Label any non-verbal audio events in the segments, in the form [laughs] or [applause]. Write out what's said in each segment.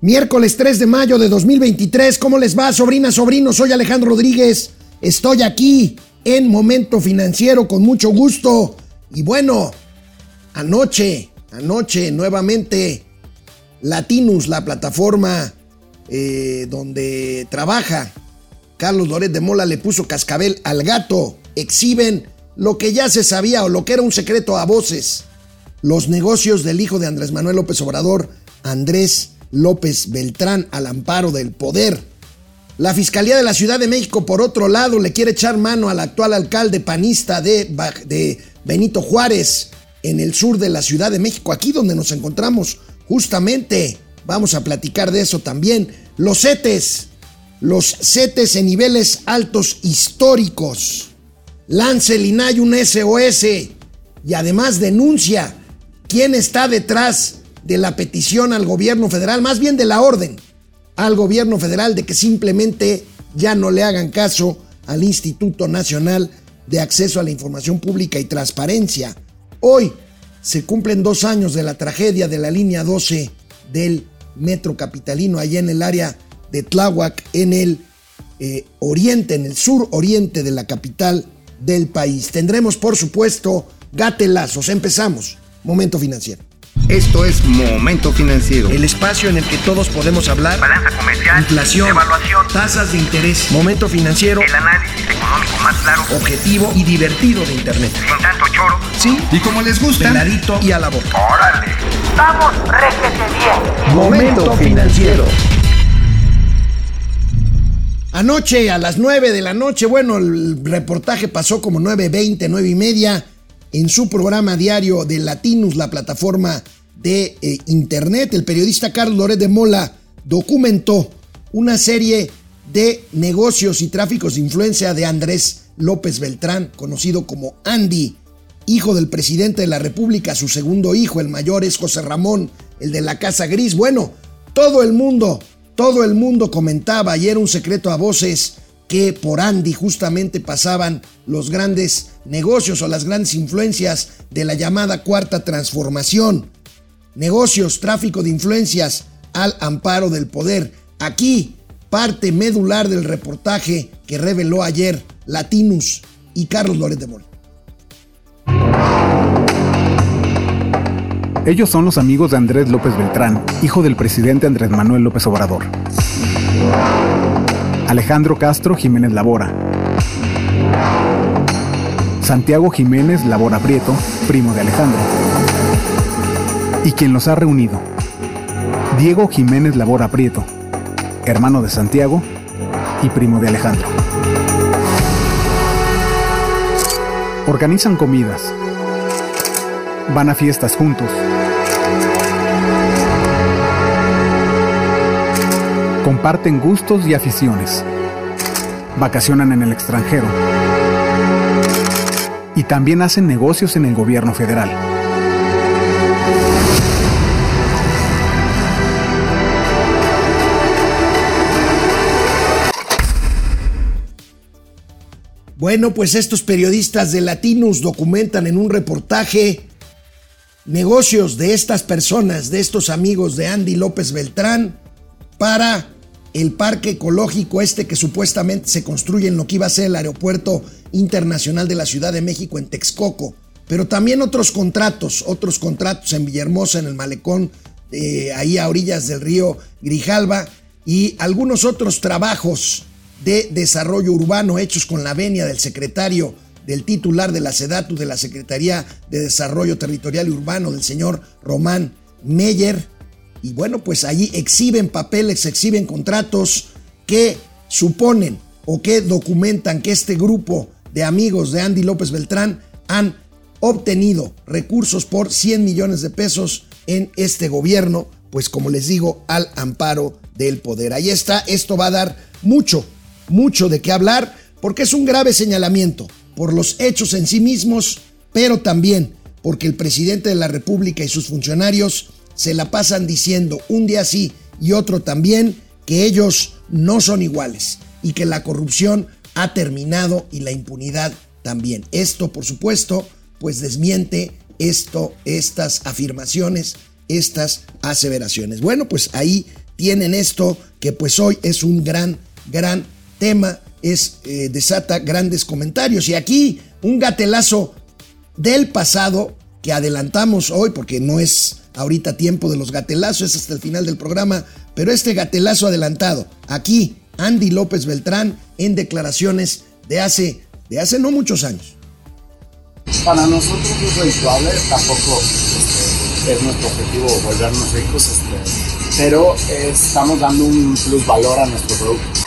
Miércoles 3 de mayo de 2023. ¿Cómo les va, sobrina, sobrino? Soy Alejandro Rodríguez. Estoy aquí en Momento Financiero con mucho gusto. Y bueno, anoche, anoche nuevamente, Latinus, la plataforma eh, donde trabaja Carlos Loret de Mola, le puso cascabel al gato. Exhiben lo que ya se sabía o lo que era un secreto a voces. Los negocios del hijo de Andrés Manuel López Obrador, Andrés López Beltrán al amparo del poder. La Fiscalía de la Ciudad de México, por otro lado, le quiere echar mano al actual alcalde panista de, Benito Juárez, en el sur de la Ciudad de México, aquí donde nos encontramos justamente. Vamos a platicar de eso también. Los CETES, los CETES en niveles altos históricos. Lance el INAI un SOS y además denuncia quién está detrás de la petición al gobierno federal, más bien de la orden al gobierno federal de que simplemente ya no le hagan caso al Instituto Nacional de Acceso a la Información Pública y Transparencia. Hoy se cumplen dos años de la tragedia de la línea 12 del metro capitalino allá en el área de Tláhuac, en el eh, oriente, en el sur oriente de la capital del país. Tendremos, por supuesto, gatelazos. Empezamos. Momento financiero. Esto es Momento Financiero. El espacio en el que todos podemos hablar. Balanza comercial. Inflación. Evaluación. Tasas de interés. Momento financiero. El análisis económico más claro. Objetivo y divertido de Internet. Sin tanto choro. Sí. Y como les gusta. Peladito y a la boca. Órale. Vamos, réjete bien. Momento Financiero. Anoche a las 9 de la noche, bueno, el reportaje pasó como 9.20, 9 y media en su programa diario de Latinus, la plataforma de eh, Internet. El periodista Carlos Loret de Mola documentó una serie de negocios y tráficos de influencia de Andrés López Beltrán, conocido como Andy, hijo del presidente de la República, su segundo hijo, el mayor es José Ramón, el de la Casa Gris. Bueno, todo el mundo, todo el mundo comentaba, y era un secreto a voces, que por Andy justamente pasaban los grandes negocios o las grandes influencias de la llamada cuarta transformación. Negocios, tráfico de influencias al amparo del poder. Aquí, parte medular del reportaje que reveló ayer Latinus y Carlos Loret de Mola. Ellos son los amigos de Andrés López Beltrán, hijo del presidente Andrés Manuel López Obrador. Alejandro Castro Jiménez Labora. Santiago Jiménez Labora Prieto, primo de Alejandro. Y quien los ha reunido. Diego Jiménez Labora Prieto, hermano de Santiago y primo de Alejandro. Organizan comidas. Van a fiestas juntos. Comparten gustos y aficiones. Vacacionan en el extranjero. Y también hacen negocios en el gobierno federal. Bueno, pues estos periodistas de Latinos documentan en un reportaje negocios de estas personas, de estos amigos de Andy López Beltrán, para el parque ecológico este que supuestamente se construye en lo que iba a ser el aeropuerto internacional de la Ciudad de México en Texcoco, pero también otros contratos, otros contratos en Villahermosa, en el malecón, eh, ahí a orillas del río Grijalba, y algunos otros trabajos de desarrollo urbano hechos con la venia del secretario del titular de la SEDATU, de la Secretaría de Desarrollo Territorial y Urbano, del señor Román Meyer. Y bueno, pues allí exhiben papeles, exhiben contratos que suponen o que documentan que este grupo de amigos de Andy López Beltrán han obtenido recursos por 100 millones de pesos en este gobierno, pues como les digo, al amparo del poder. Ahí está, esto va a dar mucho, mucho de qué hablar, porque es un grave señalamiento por los hechos en sí mismos, pero también porque el presidente de la República y sus funcionarios se la pasan diciendo un día sí y otro también que ellos no son iguales y que la corrupción ha terminado y la impunidad también. Esto, por supuesto, pues desmiente esto, estas afirmaciones, estas aseveraciones. Bueno, pues ahí tienen esto que pues hoy es un gran, gran tema, es, eh, desata grandes comentarios. Y aquí un gatelazo del pasado que adelantamos hoy, porque no es ahorita tiempo de los gatelazos, es hasta el final del programa, pero este gatelazo adelantado, aquí Andy López Beltrán en declaraciones de hace, de hace no muchos años. Para nosotros es redituable, tampoco este, es nuestro objetivo volvernos ricos, este, pero eh, estamos dando un plus valor a nuestro producto.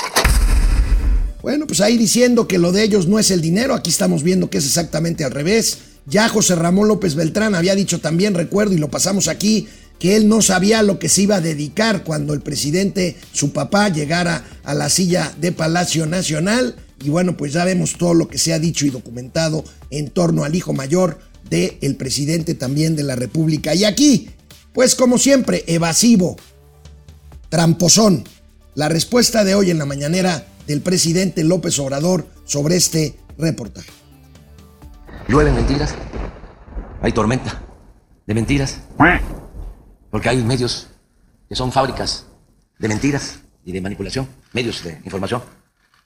Bueno, pues ahí diciendo que lo de ellos no es el dinero, aquí estamos viendo que es exactamente al revés. Ya José Ramón López Beltrán había dicho también, recuerdo, y lo pasamos aquí, que él no sabía lo que se iba a dedicar cuando el presidente, su papá, llegara a la silla de Palacio Nacional. Y bueno, pues ya vemos todo lo que se ha dicho y documentado en torno al hijo mayor del presidente también de la República. Y aquí, pues como siempre, evasivo, tramposón. La respuesta de hoy en la mañanera del presidente López Obrador sobre este reportaje. Llueven mentiras, hay tormenta de mentiras, porque hay medios que son fábricas de mentiras y de manipulación, medios de información,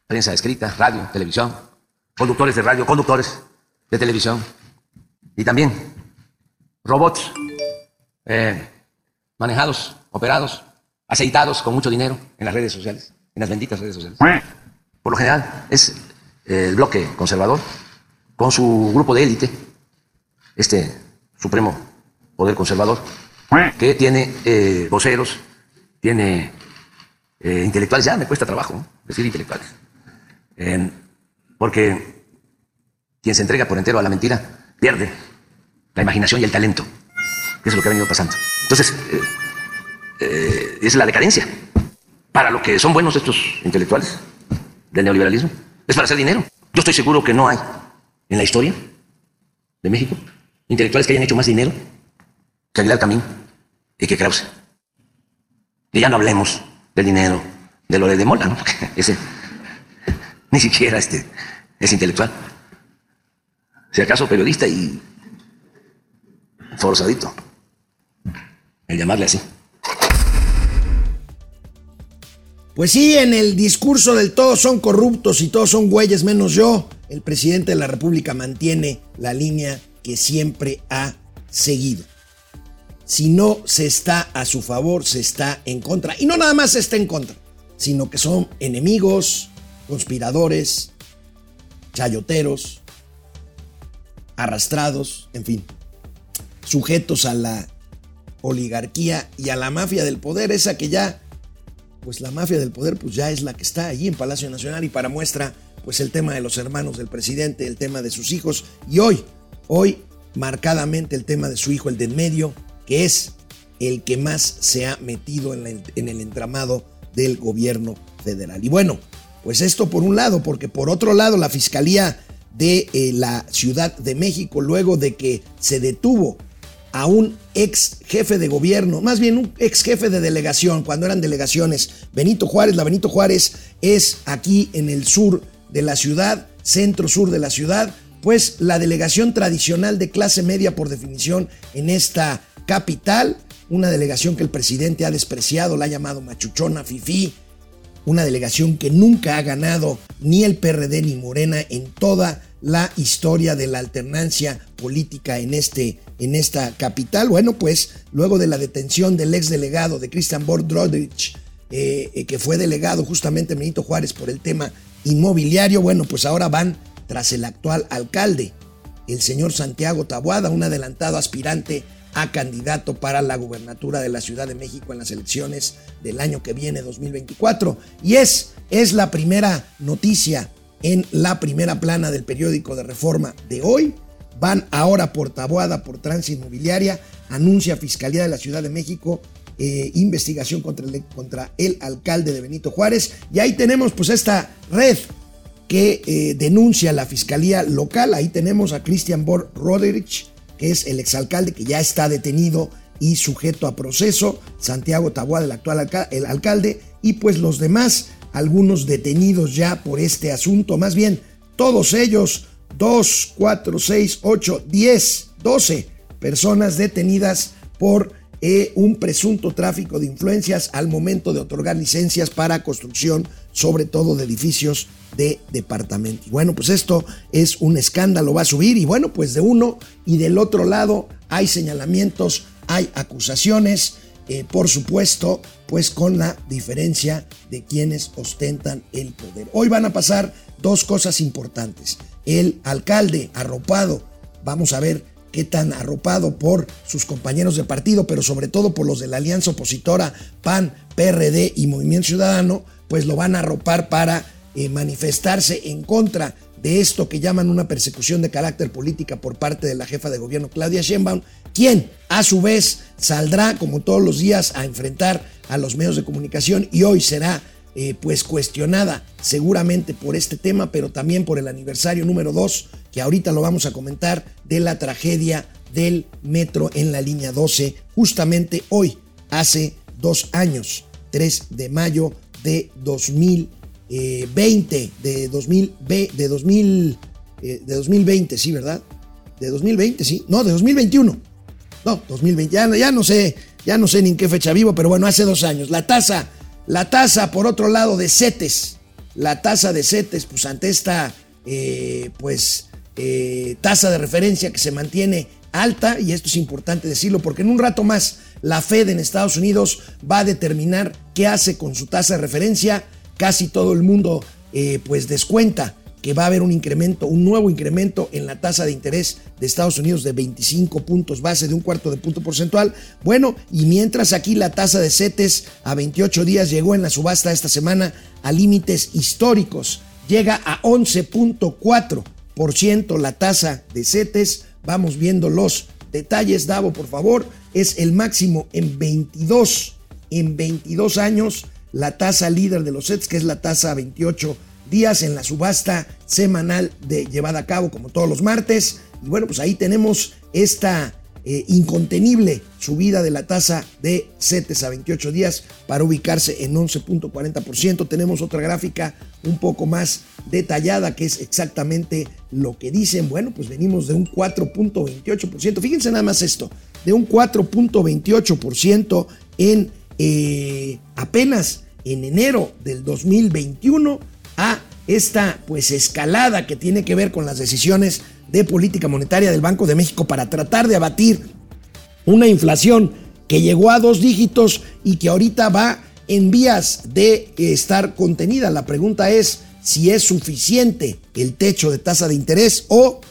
prensa escrita, radio, televisión, conductores de radio, conductores de televisión y también robots eh, manejados, operados, aceitados con mucho dinero en las redes sociales, en las benditas redes sociales. Por lo general es eh, el bloque conservador con su grupo de élite, este supremo poder conservador, que tiene eh, voceros, tiene eh, intelectuales, ya me cuesta trabajo decir intelectuales, porque quien se entrega por entero a la mentira pierde la imaginación y el talento, que es lo que ha venido pasando. Entonces, eh, es la decadencia. Para lo que son buenos estos intelectuales del neoliberalismo, es para hacer dinero. Yo estoy seguro que no hay en la historia de México intelectuales que hayan hecho más dinero que Aguilar Camín y que Krause. Y ya no hablemos del dinero de Lore de Mola, ¿no? [laughs] Ese ni siquiera este, es intelectual. Si acaso periodista y forzadito. El llamarle así. Pues sí, en el discurso del todos son corruptos y todos son güeyes menos yo, el presidente de la República mantiene la línea que siempre ha seguido. Si no se está a su favor, se está en contra. Y no nada más se está en contra, sino que son enemigos, conspiradores, chayoteros, arrastrados, en fin, sujetos a la oligarquía y a la mafia del poder, esa que ya, pues la mafia del poder, pues ya es la que está allí en Palacio Nacional y para muestra, pues el tema de los hermanos del presidente, el tema de sus hijos y hoy, hoy marcadamente el tema de su hijo, el de en medio, que es el que más se ha metido en, la- en el entramado del gobierno federal. Y bueno, pues esto por un lado, porque por otro lado la Fiscalía de eh, la Ciudad de México, luego de que se detuvo a un ex jefe de gobierno, más bien un ex jefe de delegación, cuando eran delegaciones, Benito Juárez, la Benito Juárez es aquí en el sur de la ciudad, centro sur de la ciudad, pues la delegación tradicional de clase media por definición en esta capital, una delegación que el presidente ha despreciado, la ha llamado machuchona, fifí, una delegación que nunca ha ganado ni el PRD ni Morena en toda la historia de la alternancia política en, este, en esta capital. Bueno, pues luego de la detención del ex delegado de Christian Borg Drodrich, eh, eh, que fue delegado justamente Benito Juárez por el tema inmobiliario, bueno, pues ahora van tras el actual alcalde, el señor Santiago Tabuada, un adelantado aspirante a candidato para la gubernatura de la Ciudad de México en las elecciones del año que viene, 2024. Y es, es la primera noticia en la primera plana del periódico de Reforma de hoy. Van ahora por Tabuada, por trance inmobiliaria, anuncia Fiscalía de la Ciudad de México eh, investigación contra el, contra el alcalde de Benito Juárez. Y ahí tenemos pues esta red que eh, denuncia la fiscalía local. Ahí tenemos a Christian Borg Roderich, que es el exalcalde que ya está detenido y sujeto a proceso. Santiago Taboada, el actual el alcalde. Y pues los demás, algunos detenidos ya por este asunto. Más bien, todos ellos, 2, 4, 6, 8, 10, 12 personas detenidas por eh, un presunto tráfico de influencias al momento de otorgar licencias para construcción, sobre todo de edificios de departamento. Bueno, pues esto es un escándalo, va a subir y bueno, pues de uno y del otro lado hay señalamientos, hay acusaciones, eh, por supuesto, pues con la diferencia de quienes ostentan el poder. Hoy van a pasar dos cosas importantes. El alcalde arropado, vamos a ver qué tan arropado por sus compañeros de partido, pero sobre todo por los de la alianza opositora PAN, PRD y Movimiento Ciudadano, pues lo van a arropar para eh, manifestarse en contra de esto que llaman una persecución de carácter política por parte de la jefa de gobierno Claudia Sheinbaum, quien a su vez saldrá como todos los días a enfrentar a los medios de comunicación y hoy será eh, pues cuestionada seguramente por este tema, pero también por el aniversario número 2, que ahorita lo vamos a comentar, de la tragedia del metro en la línea 12, justamente hoy, hace dos años, 3 de mayo de 2020, de, 2000, de, 2000, eh, de 2020, sí, ¿verdad? De 2020, sí, no, de 2021. No, 2020, ya, ya no sé, ya no sé ni en qué fecha vivo, pero bueno, hace dos años. La tasa la tasa, por otro lado, de CETES, la tasa de CETES, pues ante esta, eh, pues, eh, tasa de referencia que se mantiene alta, y esto es importante decirlo, porque en un rato más la Fed en Estados Unidos va a determinar qué hace con su tasa de referencia. Casi todo el mundo, eh, pues, descuenta que va a haber un incremento, un nuevo incremento en la tasa de interés de Estados Unidos de 25 puntos base, de un cuarto de punto porcentual. Bueno, y mientras aquí la tasa de CETES a 28 días llegó en la subasta esta semana a límites históricos, llega a 11.4% la tasa de CETES. Vamos viendo los detalles, Davo, por favor. Es el máximo en 22, en 22 años, la tasa líder de los CETES, que es la tasa a 28 días en la subasta semanal de, llevada a cabo como todos los martes. Y bueno, pues ahí tenemos esta eh, incontenible subida de la tasa de CETES a 28 días para ubicarse en 11.40%. Tenemos otra gráfica un poco más detallada que es exactamente lo que dicen. Bueno, pues venimos de un 4.28%. Fíjense nada más esto, de un 4.28% en eh, apenas en enero del 2021 a esta pues escalada que tiene que ver con las decisiones de política monetaria del Banco de México para tratar de abatir una inflación que llegó a dos dígitos y que ahorita va en vías de estar contenida. La pregunta es si es suficiente el techo de tasa de interés o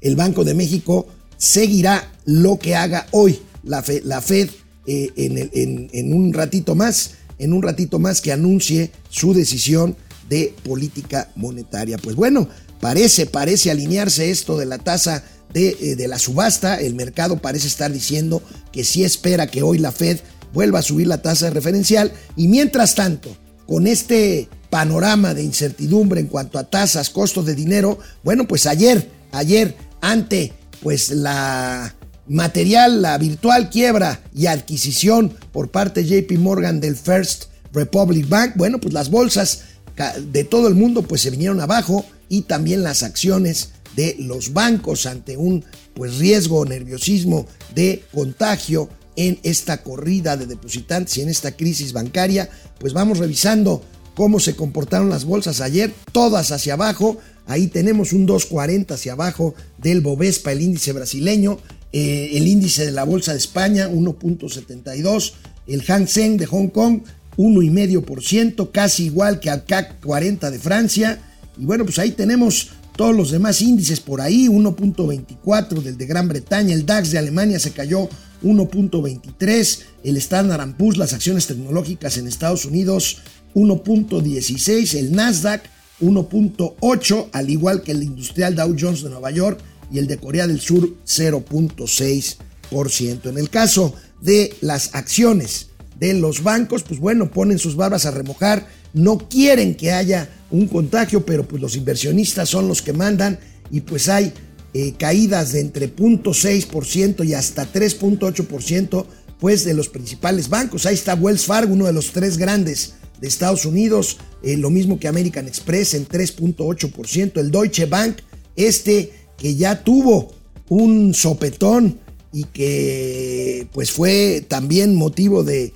el Banco de México seguirá lo que haga hoy la Fed, la Fed eh, en, en un ratito más, en un ratito más que anuncie su decisión de política monetaria. Pues bueno, parece, parece alinearse esto de la tasa de, eh, de, la subasta. El mercado parece estar diciendo que sí espera que hoy la Fed vuelva a subir la tasa de referencial. Y mientras tanto, con este panorama de incertidumbre en cuanto a tasas, costos de dinero, bueno, pues ayer, ayer, ante pues la material, la virtual quiebra y adquisición por parte de JP Morgan del First Republic Bank, bueno, pues las bolsas de todo el mundo pues se vinieron abajo y también las acciones de los bancos ante un pues riesgo o nerviosismo de contagio en esta corrida de depositantes y en esta crisis bancaria, pues vamos revisando cómo se comportaron las bolsas ayer, todas hacia abajo, ahí tenemos un 240 hacia abajo del Bovespa, el índice brasileño, eh, el índice de la Bolsa de España 1.72, el Hang Seng de Hong Kong 1,5%, casi igual que al CAC 40 de Francia. Y bueno, pues ahí tenemos todos los demás índices por ahí, 1.24 del de Gran Bretaña, el DAX de Alemania se cayó 1.23, el Standard Poor's, las acciones tecnológicas en Estados Unidos 1.16, el Nasdaq 1.8, al igual que el industrial Dow Jones de Nueva York y el de Corea del Sur 0.6%. En el caso de las acciones de los bancos, pues bueno, ponen sus barbas a remojar, no quieren que haya un contagio, pero pues los inversionistas son los que mandan y pues hay eh, caídas de entre 0.6% y hasta 3.8% pues de los principales bancos. Ahí está Wells Fargo, uno de los tres grandes de Estados Unidos, eh, lo mismo que American Express en 3.8%, el Deutsche Bank, este que ya tuvo un sopetón y que pues fue también motivo de,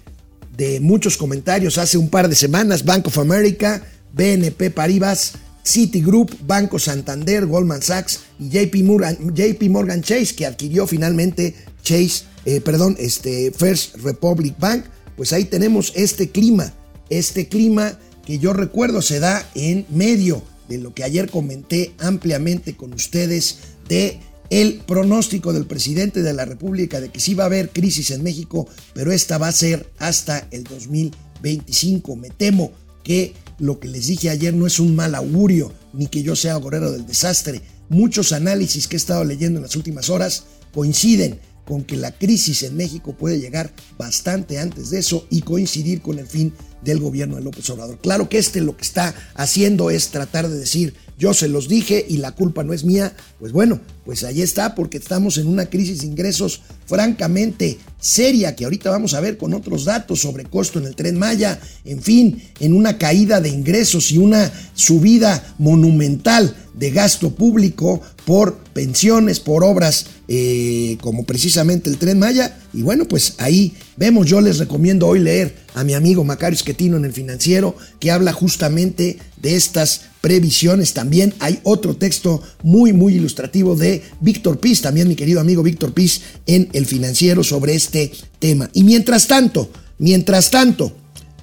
de muchos comentarios hace un par de semanas. Bank of America, BNP Paribas, Citigroup, Banco Santander, Goldman Sachs y JP Morgan, JP Morgan Chase, que adquirió finalmente Chase, eh, perdón, este First Republic Bank. Pues ahí tenemos este clima, este clima que yo recuerdo se da en medio de lo que ayer comenté ampliamente con ustedes de el pronóstico del presidente de la República de que sí va a haber crisis en México, pero esta va a ser hasta el 2025. Me temo que lo que les dije ayer no es un mal augurio, ni que yo sea gorero del desastre. Muchos análisis que he estado leyendo en las últimas horas coinciden con que la crisis en México puede llegar bastante antes de eso y coincidir con el fin del gobierno de López Obrador. Claro que este lo que está haciendo es tratar de decir, yo se los dije y la culpa no es mía. Pues bueno, pues ahí está porque estamos en una crisis de ingresos francamente seria que ahorita vamos a ver con otros datos sobre costo en el tren Maya, en fin, en una caída de ingresos y una subida monumental de gasto público por pensiones, por obras eh, como precisamente el tren Maya. Y bueno, pues ahí vemos, yo les recomiendo hoy leer a mi amigo Macario Esquetino en el financiero que habla justamente de estas previsiones. También hay otro texto muy, muy ilustrativo de Víctor Piz, también mi querido amigo Víctor Piz en el financiero sobre este tema. Y mientras tanto, mientras tanto,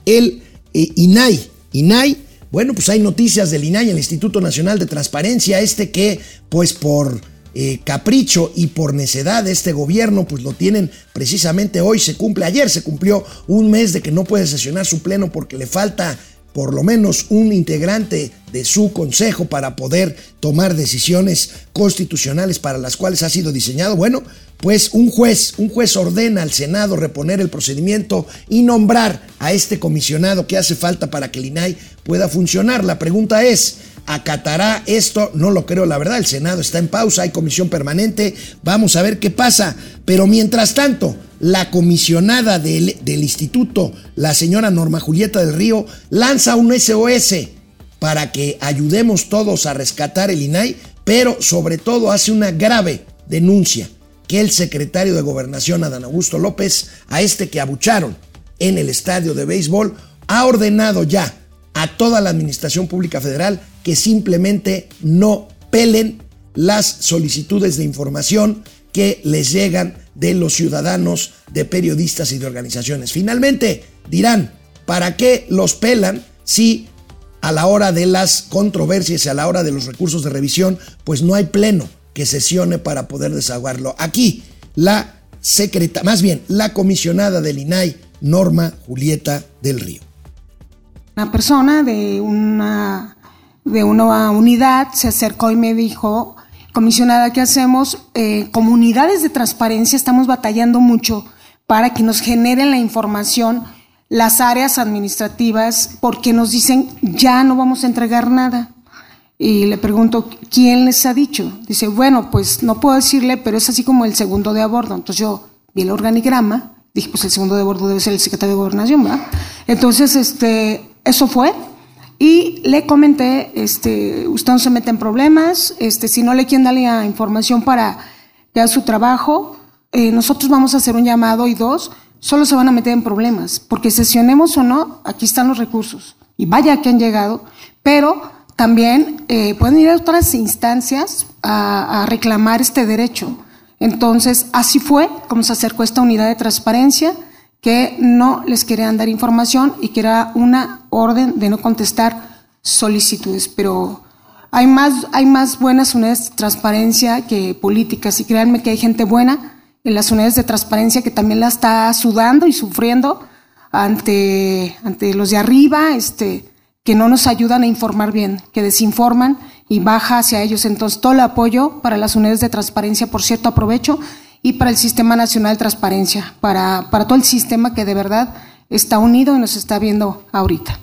el eh, INAI, INAI, bueno, pues hay noticias del INAI, el Instituto Nacional de Transparencia, este que, pues por eh, capricho y por necedad de este gobierno, pues lo tienen precisamente hoy, se cumple, ayer se cumplió un mes de que no puede sesionar su pleno porque le falta por lo menos un integrante de su consejo para poder tomar decisiones constitucionales para las cuales ha sido diseñado. Bueno, pues un juez, un juez ordena al Senado reponer el procedimiento y nombrar a este comisionado que hace falta para que el INAI pueda funcionar. La pregunta es, ¿acatará esto? No lo creo, la verdad, el Senado está en pausa, hay comisión permanente, vamos a ver qué pasa. Pero mientras tanto, la comisionada del, del instituto, la señora Norma Julieta del Río, lanza un SOS para que ayudemos todos a rescatar el INAI, pero sobre todo hace una grave denuncia que el secretario de Gobernación, Adán Augusto López, a este que abucharon en el estadio de béisbol, ha ordenado ya a toda la Administración Pública Federal que simplemente no pelen las solicitudes de información que les llegan de los ciudadanos, de periodistas y de organizaciones. Finalmente, dirán, ¿para qué los pelan si a la hora de las controversias y a la hora de los recursos de revisión, pues no hay pleno que sesione para poder desahogarlo? Aquí, la secreta, más bien, la comisionada del INAI, Norma Julieta del Río. Una persona de una, de una unidad se acercó y me dijo, comisionada, ¿qué hacemos? Eh, comunidades de transparencia estamos batallando mucho para que nos generen la información las áreas administrativas porque nos dicen ya no vamos a entregar nada. Y le pregunto, ¿quién les ha dicho? Dice, bueno, pues no puedo decirle, pero es así como el segundo de a bordo. Entonces yo vi el organigrama, dije, pues el segundo de a bordo debe ser el secretario de Gobernación, ¿verdad? Entonces, este, eso fue. Y le comenté, este, usted no se mete en problemas, este, si no le quieren darle información para que haga su trabajo, eh, nosotros vamos a hacer un llamado y dos, solo se van a meter en problemas, porque sesionemos o no, aquí están los recursos. Y vaya que han llegado, pero también eh, pueden ir a otras instancias a, a reclamar este derecho. Entonces, así fue como se acercó esta unidad de transparencia que no les querían dar información y que era una orden de no contestar solicitudes. Pero hay más, hay más buenas unidades de transparencia que políticas y créanme que hay gente buena en las unidades de transparencia que también la está sudando y sufriendo ante, ante los de arriba, este, que no nos ayudan a informar bien, que desinforman y baja hacia ellos. Entonces, todo el apoyo para las unidades de transparencia, por cierto, aprovecho y para el Sistema Nacional de Transparencia, para, para todo el sistema que de verdad está unido y nos está viendo ahorita.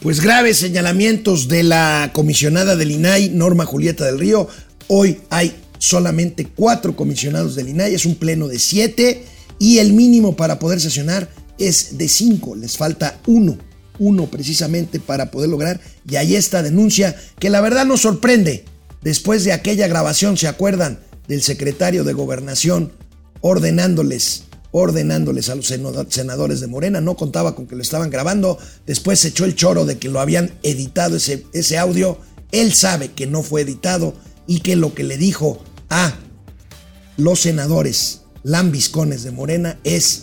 Pues graves señalamientos de la comisionada del INAI, Norma Julieta del Río. Hoy hay solamente cuatro comisionados del INAI, es un pleno de siete y el mínimo para poder sesionar es de cinco, les falta uno, uno precisamente para poder lograr. Y ahí esta denuncia que la verdad nos sorprende después de aquella grabación, ¿se acuerdan? del secretario de Gobernación ordenándoles, ordenándoles a los senadores de Morena, no contaba con que lo estaban grabando, después se echó el choro de que lo habían editado ese, ese audio, él sabe que no fue editado y que lo que le dijo a los senadores lambiscones de Morena es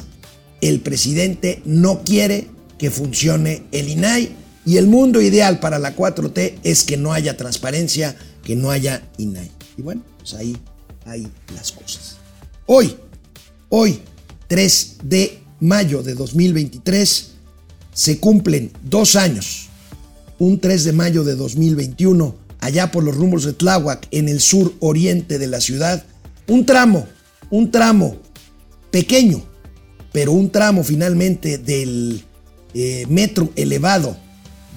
el presidente no quiere que funcione el INAI y el mundo ideal para la 4T es que no haya transparencia, que no haya INAI. Y bueno, pues ahí hay las cosas. Hoy, hoy, 3 de mayo de 2023, se cumplen dos años, un 3 de mayo de 2021, allá por los rumbos de Tláhuac, en el sur oriente de la ciudad, un tramo, un tramo pequeño, pero un tramo finalmente del eh, metro elevado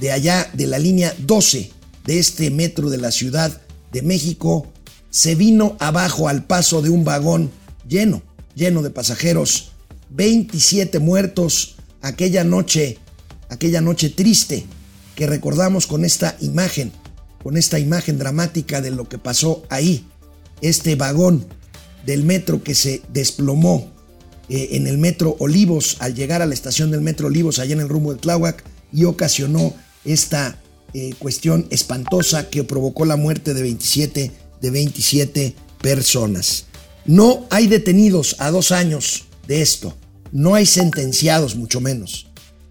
de allá de la línea 12 de este metro de la Ciudad de México se vino abajo al paso de un vagón lleno, lleno de pasajeros, 27 muertos aquella noche, aquella noche triste que recordamos con esta imagen, con esta imagen dramática de lo que pasó ahí, este vagón del metro que se desplomó eh, en el metro Olivos al llegar a la estación del metro Olivos allá en el rumbo de Tláhuac y ocasionó esta eh, cuestión espantosa que provocó la muerte de 27, de 27 personas. No hay detenidos a dos años de esto, no hay sentenciados mucho menos.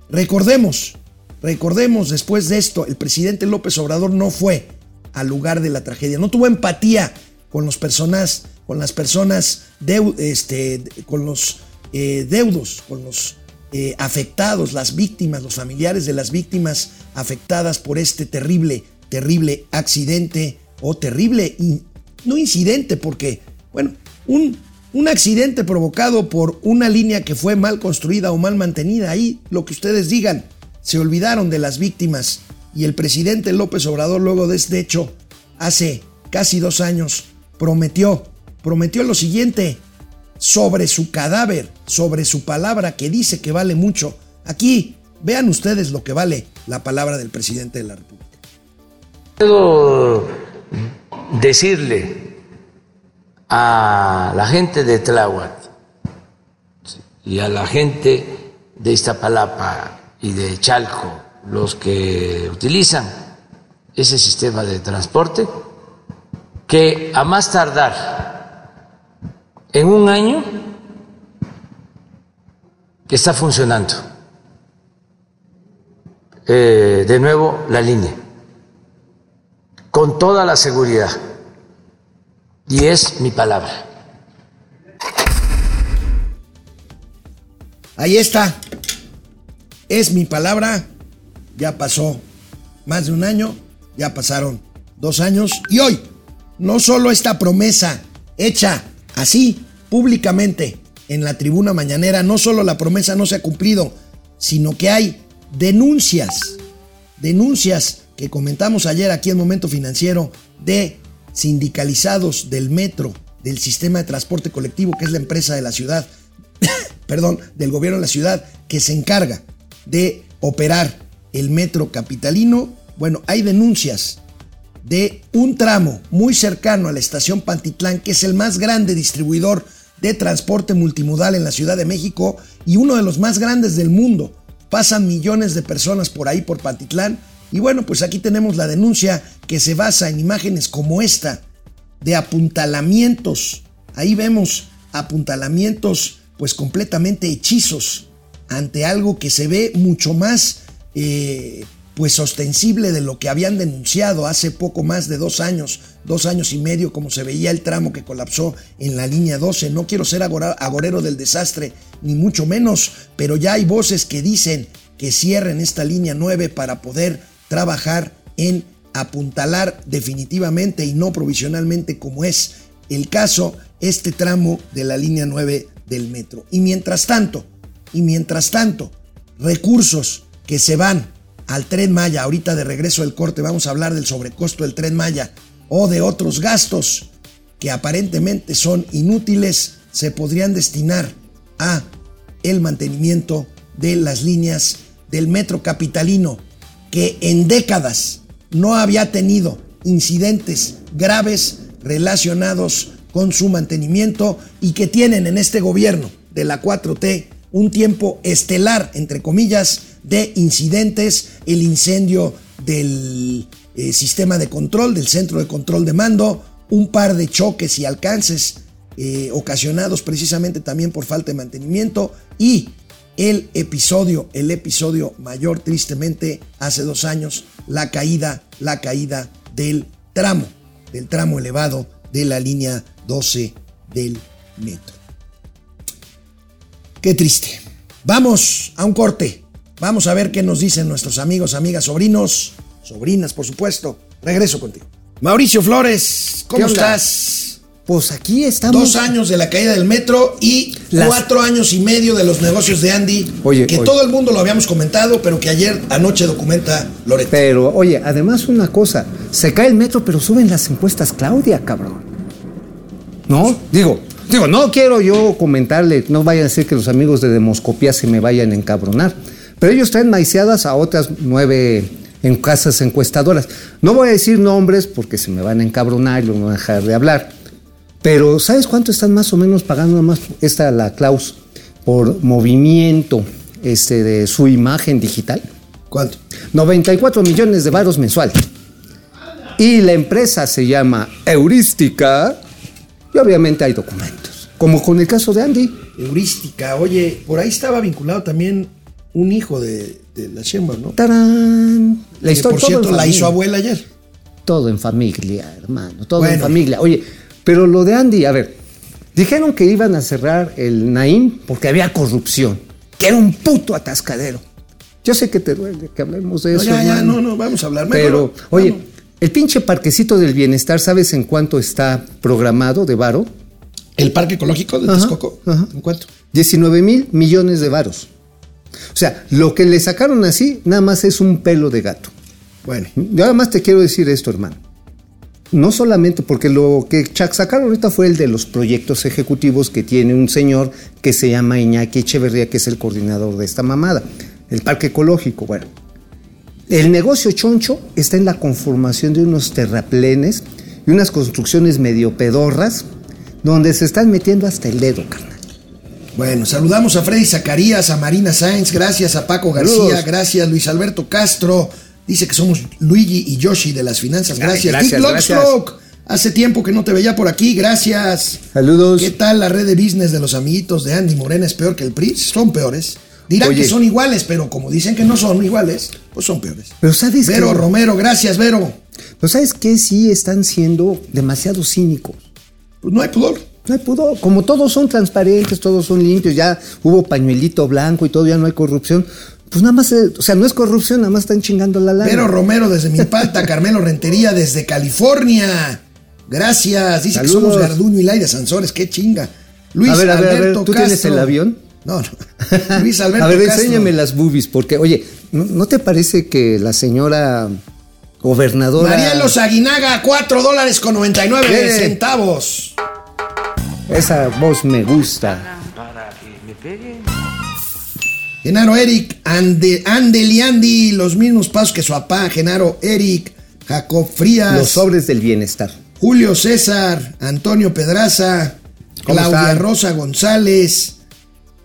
Recordemos, recordemos después de esto, el presidente López Obrador no fue al lugar de la tragedia, no tuvo empatía con los personas, con las personas, este, con los eh, deudos, con los eh, afectados, las víctimas, los familiares de las víctimas afectadas por este terrible, terrible accidente o terrible, no incidente, porque, bueno, un, un accidente provocado por una línea que fue mal construida o mal mantenida. Ahí lo que ustedes digan, se olvidaron de las víctimas y el presidente López Obrador luego de este hecho, hace casi dos años, prometió, prometió lo siguiente, sobre su cadáver, sobre su palabra que dice que vale mucho. Aquí, vean ustedes lo que vale la palabra del presidente de la República. Puedo decirle a la gente de Tláhuac y a la gente de Iztapalapa y de Chalco, los que utilizan ese sistema de transporte, que a más tardar en un año está funcionando eh, de nuevo la línea, con toda la seguridad. Y es mi palabra. Ahí está. Es mi palabra. Ya pasó más de un año, ya pasaron dos años. Y hoy, no solo esta promesa hecha así públicamente en la tribuna mañanera, no solo la promesa no se ha cumplido, sino que hay denuncias, denuncias que comentamos ayer aquí en Momento Financiero de sindicalizados del metro, del sistema de transporte colectivo, que es la empresa de la ciudad, [coughs] perdón, del gobierno de la ciudad, que se encarga de operar el metro capitalino. Bueno, hay denuncias de un tramo muy cercano a la estación Pantitlán, que es el más grande distribuidor de transporte multimodal en la Ciudad de México y uno de los más grandes del mundo. Pasan millones de personas por ahí, por Pantitlán. Y bueno, pues aquí tenemos la denuncia que se basa en imágenes como esta, de apuntalamientos. Ahí vemos apuntalamientos pues completamente hechizos ante algo que se ve mucho más eh, pues ostensible de lo que habían denunciado hace poco más de dos años, dos años y medio, como se veía el tramo que colapsó en la línea 12. No quiero ser agorero del desastre, ni mucho menos, pero ya hay voces que dicen que cierren esta línea 9 para poder trabajar en apuntalar definitivamente y no provisionalmente como es el caso este tramo de la línea 9 del metro. Y mientras tanto, y mientras tanto, recursos que se van al tren Maya. Ahorita de regreso del corte vamos a hablar del sobrecosto del tren Maya o de otros gastos que aparentemente son inútiles, se podrían destinar a el mantenimiento de las líneas del metro capitalino que en décadas no había tenido incidentes graves relacionados con su mantenimiento y que tienen en este gobierno de la 4T un tiempo estelar, entre comillas, de incidentes, el incendio del eh, sistema de control, del centro de control de mando, un par de choques y alcances eh, ocasionados precisamente también por falta de mantenimiento y el episodio, el episodio mayor tristemente hace dos años, la caída, la caída del tramo, del tramo elevado de la línea 12 del metro. Qué triste. Vamos a un corte. Vamos a ver qué nos dicen nuestros amigos, amigas, sobrinos, sobrinas, por supuesto. Regreso contigo. Mauricio Flores, ¿cómo estás? Pues aquí estamos. Dos años de la caída del metro y Las- cuatro años y medio de los negocios de Andy. Oye, que oye. todo el mundo lo habíamos comentado, pero que ayer anoche documenta Loreto. Pero, oye, además una cosa, se cae el metro, pero suben las encuestas Claudia, cabrón. ¿No? Digo, digo, no quiero yo comentarle, no vayan a decir que los amigos de Demoscopía se me vayan a encabronar. Pero ellos traen maiciadas a otras nueve en casas encuestadoras. No voy a decir nombres porque se me van a encabronar y no van a dejar de hablar. Pero, ¿sabes cuánto están más o menos pagando más esta la Klaus por movimiento este, de su imagen digital? ¿Cuánto? 94 millones de varos mensual. Y la empresa se llama Heurística y obviamente hay documentos. Como con el caso de Andy. Heurística. Oye, por ahí estaba vinculado también un hijo de, de la Sheinbaum, ¿no? ¡Tarán! La Que, historia por todo cierto, la hizo abuela ayer. Todo en familia, hermano. Todo en familia. Oye, pero lo de Andy, a ver. Dijeron que iban a cerrar el Naim porque había corrupción. Que era un puto atascadero. Yo sé que te duele que hablemos de No, eso. ya, ya, hermano. no, no, vamos a hablar. Mejor, Pero, oye, vamos. el pinche parquecito del bienestar, ¿sabes en cuánto está programado de varo? ¿El parque ecológico de Ajá, Texcoco? ajá. ¿En cuánto? 19 mil millones de varos. O sea, lo que le sacaron así nada más es un pelo de gato. Bueno, Yo además te quiero decir esto, hermano. No solamente porque lo que sacaron ahorita fue el de los proyectos ejecutivos que tiene un señor que se llama Iñaki Echeverría, que es el coordinador de esta mamada, el parque ecológico. Bueno, el negocio choncho está en la conformación de unos terraplenes y unas construcciones medio pedorras donde se están metiendo hasta el dedo, carnal. Bueno, saludamos a Freddy Zacarías, a Marina Sáenz, gracias a Paco García, Saludos. gracias Luis Alberto Castro. Dice que somos Luigi y Yoshi de las finanzas. Ay, Gracias. gracias, hace tiempo que no te veía por aquí, gracias. Saludos. ¿Qué tal la red de business de los amiguitos de Andy Morena? ¿Es peor que el PRI? Son peores. Dirán Oye. que son iguales, pero como dicen que no son iguales, pues son peores. Pero ¿sabes Vero? Romero, gracias, Vero. Pero ¿sabes qué? Sí están siendo demasiado cínicos. Pues no hay pudor. No hay pudor. Como todos son transparentes, todos son limpios, ya hubo pañuelito blanco y todo, ya no hay corrupción. Pues nada más, eh, o sea, no es corrupción, nada más están chingando la lana. Vero Romero desde Milpalta, Carmelo Rentería desde California. Gracias. Dice que Saludos. somos Garduño y Laida Sansores. Qué chinga. Luis a ver, a ver, a ver, Alberto ¿tú tienes Castro. el avión? No, no. Luis Alberto [laughs] a ver, Castro. enséñame las boobies, porque, oye, ¿no, no te parece que la señora gobernadora. María Los Aguinaga, 4 dólares con 99 ¿Qué? centavos. Esa voz me gusta. Genaro Eric, Ande, Andeli Andy, los mismos pasos que su papá, Genaro Eric, Jacob Frías, Los sobres del bienestar. Julio César, Antonio Pedraza, ¿Cómo Claudia están? Rosa González,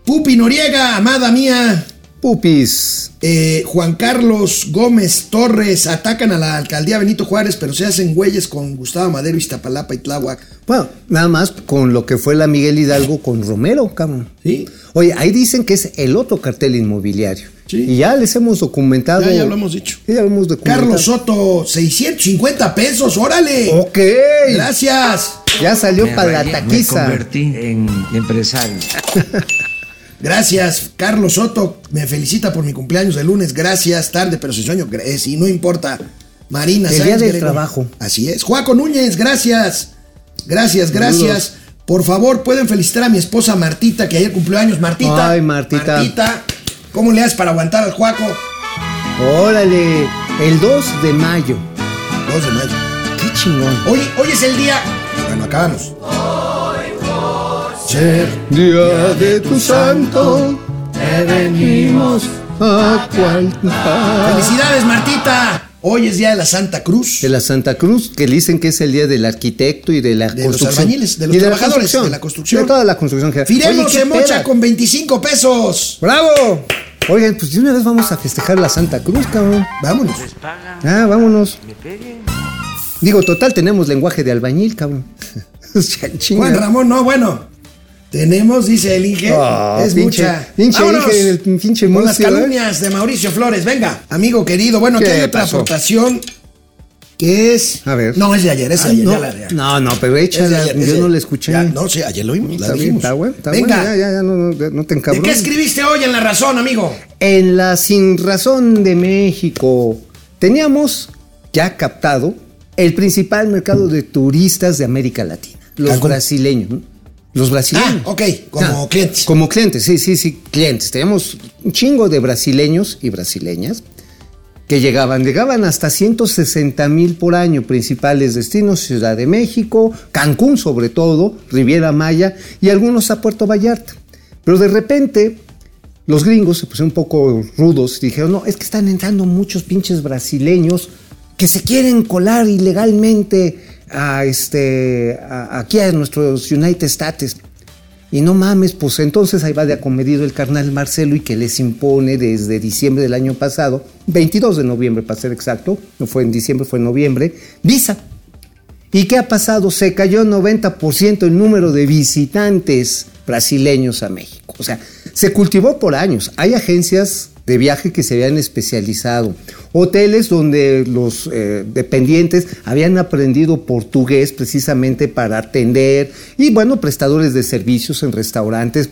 Pupi Noriega, amada mía, Pupis. eh, Juan Carlos Gómez Torres, atacan a la alcaldía Benito Juárez, pero se hacen güeyes con Gustavo Madero, Iztapalapa y Tláhuac. Bueno, nada más con lo que fue la Miguel Hidalgo con Romero, cabrón. ¿Sí? Oye, ahí dicen que es el otro cartel inmobiliario. Sí. Y ya les hemos documentado. Ya, ya lo hemos dicho. Ya lo hemos documentado. Carlos Soto, 650 pesos, órale. Ok. Gracias. Ya salió Me para la rayé, Me taquiza. convertí en empresario. [laughs] Gracias, Carlos Soto. Me felicita por mi cumpleaños de lunes. Gracias, tarde, pero sin sueño. Eh, sí, no importa. Marina El día del trabajo. Así es. Juaco Núñez, gracias. Gracias, gracias. Por favor, pueden felicitar a mi esposa Martita, que ayer cumplió años. Martita. Ay, Martita. Martita, ¿cómo le haces para aguantar al Juaco? Órale, el 2 de mayo. 2 de mayo. Qué chingón. Hoy, hoy es el día. Bueno, acabamos. Ser Día de tu santo, te venimos a cual Felicidades, Martita. Hoy es día de la Santa Cruz. De la Santa Cruz, que dicen que es el día del arquitecto y de la De los albañiles, de los Y trabajadores, de la construcción. De toda la construcción. Firemos Oye, ¿qué se mocha con 25 pesos. ¡Bravo! Oigan, pues de una vez vamos a festejar la Santa Cruz, cabrón. Vámonos. Ah, vámonos. Digo, total, tenemos lenguaje de albañil, cabrón. [laughs] Juan Ramón, no, bueno. Tenemos, dice el Inge. Ah, es pinche- mucha. pinche Inge, el pinche Con las ¿eh? calumnias de Mauricio Flores. Venga, amigo querido. Bueno, aquí ¿Qué hay otra aportación que es. A ver. No, es de ayer, es de Ah, ayer. no, ya la- ya. no, no, pero de échala. ayer, Yo de- no la escuché. Ya, no, sí, ayer lo vimos. La Está bien, dijimos. está bueno, está Venga. bueno. Ya, ya, ya, no, no, no te ¿De encabrones. qué escribiste hoy en La Razón, amigo? En la Sin Razón de México teníamos ya captado el principal mercado de turistas de América Latina, los Cancún. brasileños. Los brasileños. Ah, ok, como Ah, clientes. Como clientes, sí, sí, sí, clientes. Teníamos un chingo de brasileños y brasileñas que llegaban, llegaban hasta 160 mil por año, principales destinos, Ciudad de México, Cancún sobre todo, Riviera Maya y algunos a Puerto Vallarta. Pero de repente los gringos se pusieron un poco rudos y dijeron, no, es que están entrando muchos pinches brasileños que se quieren colar ilegalmente a este, a- aquí a nuestros United States. Y no mames, pues entonces ahí va de acomedido el carnal Marcelo y que les impone desde diciembre del año pasado, 22 de noviembre para ser exacto, no fue en diciembre, fue en noviembre, visa. ¿Y qué ha pasado? Se cayó 90% el número de visitantes brasileños a México. O sea, se cultivó por años. Hay agencias de viaje que se habían especializado, hoteles donde los eh, dependientes habían aprendido portugués precisamente para atender y bueno, prestadores de servicios en restaurantes.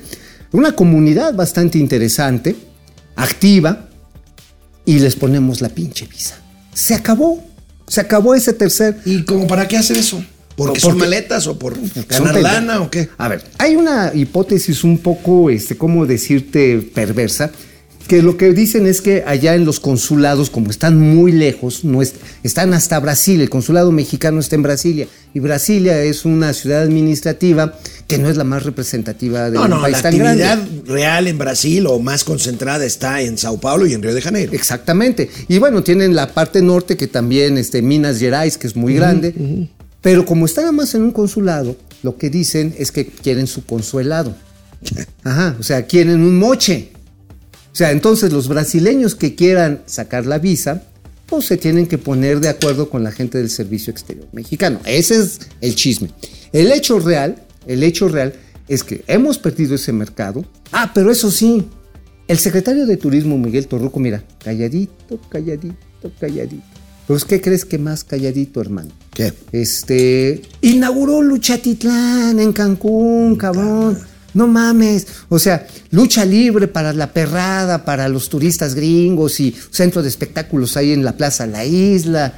Una comunidad bastante interesante, activa, y les ponemos la pinche visa. Se acabó. Se acabó ese tercer. ¿Y como para qué hacer eso? ¿Porque son maletas o por ganar lana o qué? A ver, hay una hipótesis un poco, este, ¿cómo decirte? Perversa. Que lo que dicen es que allá en los consulados, como están muy lejos, no es- están hasta Brasil, el consulado mexicano está en Brasilia, y Brasilia es una ciudad administrativa que no es la más representativa de No, un no, país la tan grande. real en Brasil o más concentrada está en Sao Paulo y en Río de Janeiro. Exactamente. Y bueno, tienen la parte norte que también, este, Minas Gerais, que es muy grande. Pero como están más en un consulado, lo que dicen es que quieren su consuelado. [laughs] Ajá, o sea, quieren un moche. O sea, entonces los brasileños que quieran sacar la visa, pues se tienen que poner de acuerdo con la gente del Servicio Exterior Mexicano. Ese es el chisme. El hecho real, el hecho real es que hemos perdido ese mercado. Ah, pero eso sí, el secretario de Turismo, Miguel Torruco, mira, calladito, calladito, calladito. Pues, ¿qué crees que más calladito, hermano? ¿Qué? Este, inauguró Luchatitlán en Cancún, cabrón. No mames. O sea, lucha libre para la perrada, para los turistas gringos y centro de espectáculos ahí en la Plaza La Isla.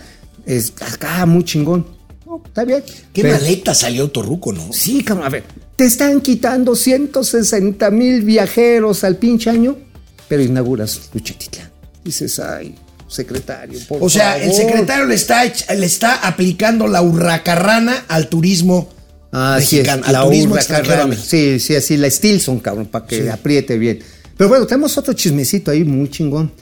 Es acá muy chingón. No, está bien. ¿Qué Pero- maleta salió Torruco, no? Sí, cabrón, a ver, te están quitando 160 mil viajeros al pinche año, pero inauguras Luchatitlán. Dices, ay, secretario, por O sea, el secretario le está, le está aplicando la hurracarrana al turismo Ah, sí, mexicano, es, al la turismo extranjero. Sí, sí, así, la Stilson, cabrón, para que Sí. apriete bien. Pero bueno, tenemos otro chismecito ahí muy chingón,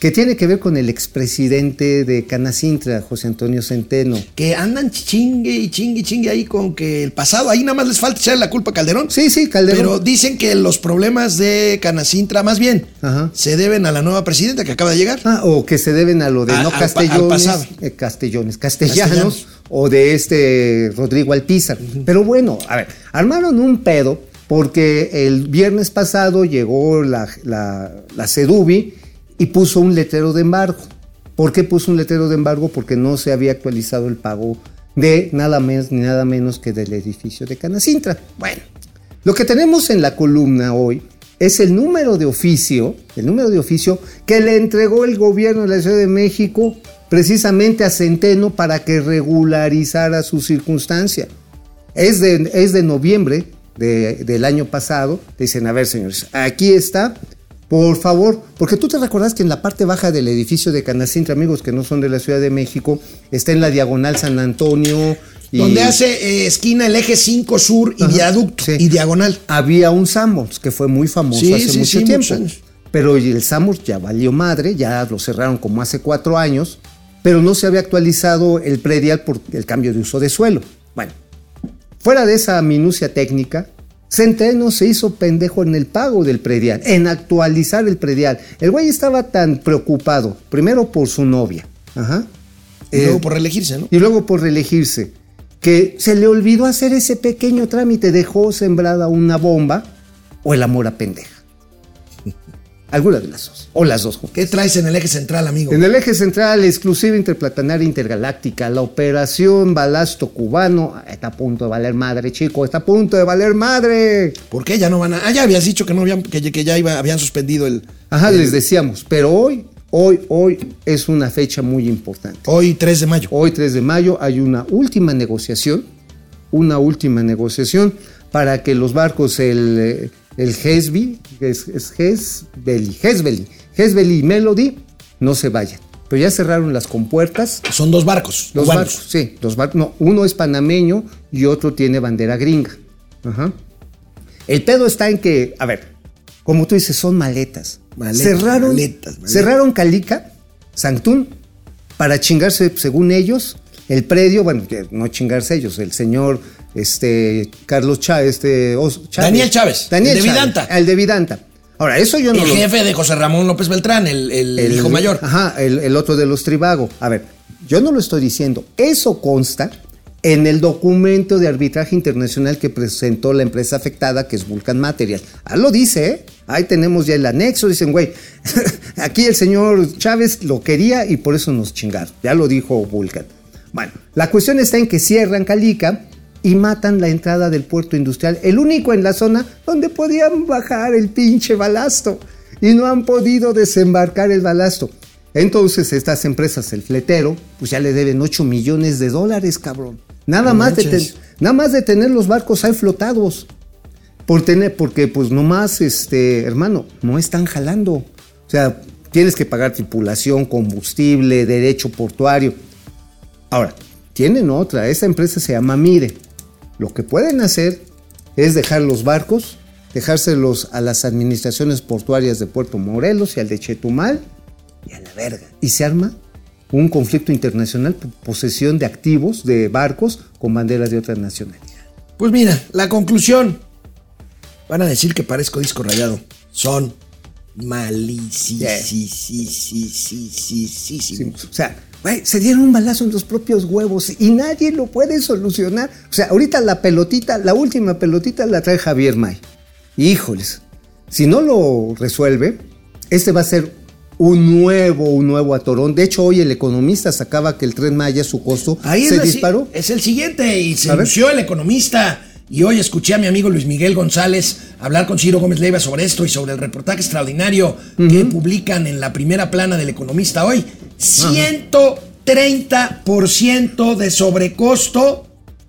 que tiene que ver con el expresidente de Canacintra, José Antonio Centeno. Que andan chingue y chingue y chingue ahí con que el pasado, ahí nada más les falta echarle la culpa a Calderón. Sí, sí, Calderón. Pero dicen que los problemas de Canacintra, más bien, Ajá. se deben a la nueva presidenta que acaba de llegar. Ah, o que se deben a lo de A- no castellones, al eh, castellones, castellanos, Castellanos. o de este Rodrigo Alpizar. Pero bueno, a ver, armaron un pedo porque el viernes pasado llegó la, la, la Sedubi y puso un letrero de embargo. ¿Por qué puso un letrero de embargo? Porque no se había actualizado el pago de nada más ni nada menos que del edificio de Canacintra. Bueno, lo que tenemos en la columna hoy es el número de oficio, el número de oficio que le entregó el gobierno de la Ciudad de México precisamente a Centeno para que regularizara su circunstancia. Es de, es de noviembre de- del año pasado. Dicen, a ver, señores, aquí está. Por favor, porque tú te recuerdas que en la parte baja del edificio de Canacintra, amigos que no son de la Ciudad de México, está en la diagonal San Antonio. y- Donde hace eh, esquina el eje 5 sur y Ajá, viaducto sí. y diagonal. había un Sambors que fue muy famoso Sí, hace sí, mucho tiempo. muchos. Pero el Sambors ya valió madre, ya lo cerraron como hace cuatro años. pero no se había actualizado el predial por el cambio de uso de suelo. Bueno, fuera de esa minucia técnica, Centeno se hizo pendejo en el pago del predial, en actualizar el predial. El güey estaba tan preocupado, primero por su novia, ajá, Y eh, luego por reelegirse, ¿no? y luego por reelegirse, que se le olvidó hacer ese pequeño trámite, dejó sembrada una bomba o el amor a pendeja. Alguna de las dos, o las dos. ¿Qué traes en el eje central, amigo? En el eje central, exclusiva interplatanaria intergaláctica, la operación Balasto Cubano está a punto de valer madre, chico, está a punto de valer madre. ¿Por qué ya no van a.? Ah, ya habías dicho que no habían, que, que ya iba, habían suspendido el. Ajá, les decíamos, pero hoy, hoy, hoy es una fecha muy importante. Hoy 3 de mayo. Hoy 3 de mayo hay una última negociación, una última negociación para que los barcos, el, eh, el Hesby, es, es Hesbeli, Hesbeli, Hesbeli y Melody, no se vayan. Pero ya cerraron las compuertas. Son dos barcos. Cubanos. barcos, sí, los barcos. No, uno es panameño y otro tiene bandera gringa. Ajá. El pedo está en que, a ver, como tú dices, son maletas. Maletas, cerraron, maletas, maletas. cerraron Calica, Santún, para chingarse, según ellos, el predio, bueno, no chingarse ellos, el señor este, Carlos Chávez, este, Daniel Chávez, Daniel el de Chávez, Vidanta. El de Vidanta. Ahora, eso yo no el lo jefe de José Ramón López Beltrán, el, el el hijo mayor. Ajá, el, el otro de los Tribago. A ver, yo no lo estoy diciendo. Eso consta en el documento de arbitraje internacional que presentó la empresa afectada, que es Vulcan Material. Ah, lo dice, ¿eh? Ahí tenemos ya el anexo. Dicen, güey, [laughs] aquí el señor Chávez lo quería y por eso nos chingaron. Ya lo dijo Vulcan. Bueno, la cuestión está en que cierran Calica y matan la entrada del puerto industrial, el único en la zona donde podían bajar el pinche balasto y no han podido desembarcar el balasto. Entonces estas empresas, el fletero, pues ya le deben 8 millones de dólares, cabrón. Nada, No más de, ten- nada más de tener los barcos ahí flotados. Por tener, porque pues nomás, este, hermano, no están jalando. O sea, tienes que pagar tripulación, combustible, derecho portuario. Ahora, tienen otra, esa empresa se llama Mire. Lo que pueden hacer es dejar los barcos, dejárselos a las administraciones portuarias de Puerto Morelos y al de Chetumal y a la verga. Y se arma un conflicto internacional por posesión de activos de barcos con banderas de otras nacionalidades. Pues mira, la conclusión. Van a decir que parezco disco rayado. Son malísimos. O sea, se dieron un balazo en los propios huevos y nadie lo puede solucionar. O sea, ahorita la pelotita, la última pelotita la trae Javier May. Híjoles, si no lo resuelve, este va a ser un nuevo, un nuevo atorón. De hecho, hoy el economista sacaba que el tren Maya, su costo, Ahí se es, disparó. es el siguiente y se anunció el economista. Y hoy escuché a mi amigo Luis Miguel González hablar con Ciro Gómez Leiva sobre esto y sobre el reportaje extraordinario que publican en la primera plana del economista hoy. 130% de sobrecosto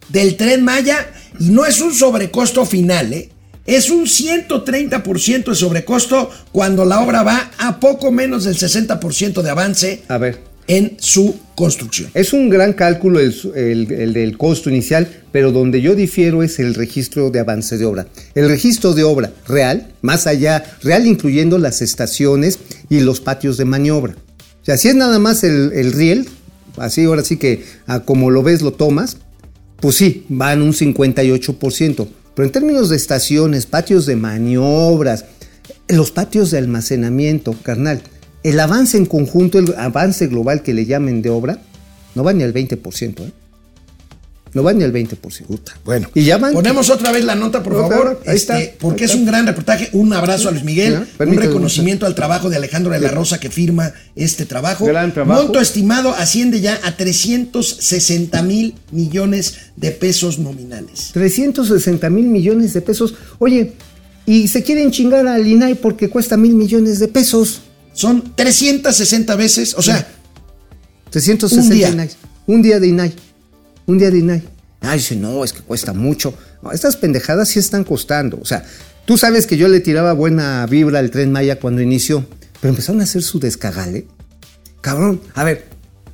del tren Maya y no es un sobrecosto final, ¿eh? Es un 130% de sobrecosto cuando la obra va a poco menos del 60% de avance A ver. en su construcción. Es un gran cálculo el, el- el del costo inicial, pero donde yo difiero es el registro de avance de obra. El registro de obra real, más allá, real incluyendo las estaciones y los patios de maniobra. O sea, si es nada más el, el riel, así ahora sí que a como lo ves lo tomas, pues sí, van un 58%. Pero en términos de estaciones, patios de maniobras, los patios de almacenamiento, carnal, el avance en conjunto, el avance global que le llamen de obra, no va ni al 20%, ¿eh? No va ni al 20%. Bueno, y ya van. Ponemos otra vez la nota, por favor, ahí este, está, porque ahí es está. un gran reportaje. Un abrazo a Luis Miguel, Ya, un reconocimiento al trabajo de Alejandro de la Rosa que firma este trabajo. Gran trabajo. Monto estimado asciende ya a 360 mil millones de pesos nominales. 360 mil millones de pesos. Oye, y se quieren chingar al INAI porque cuesta mil millones de pesos. Son 360 veces, o sea, 360 Un día. INAI. Un día de INAI. Un día de INAI. Dice, no, es que cuesta mucho. Estas pendejadas sí están costando. O sea, tú sabes que yo le tiraba buena vibra al tren Maya cuando inició, pero empezaron a hacer su descagale. Cabrón, a ver,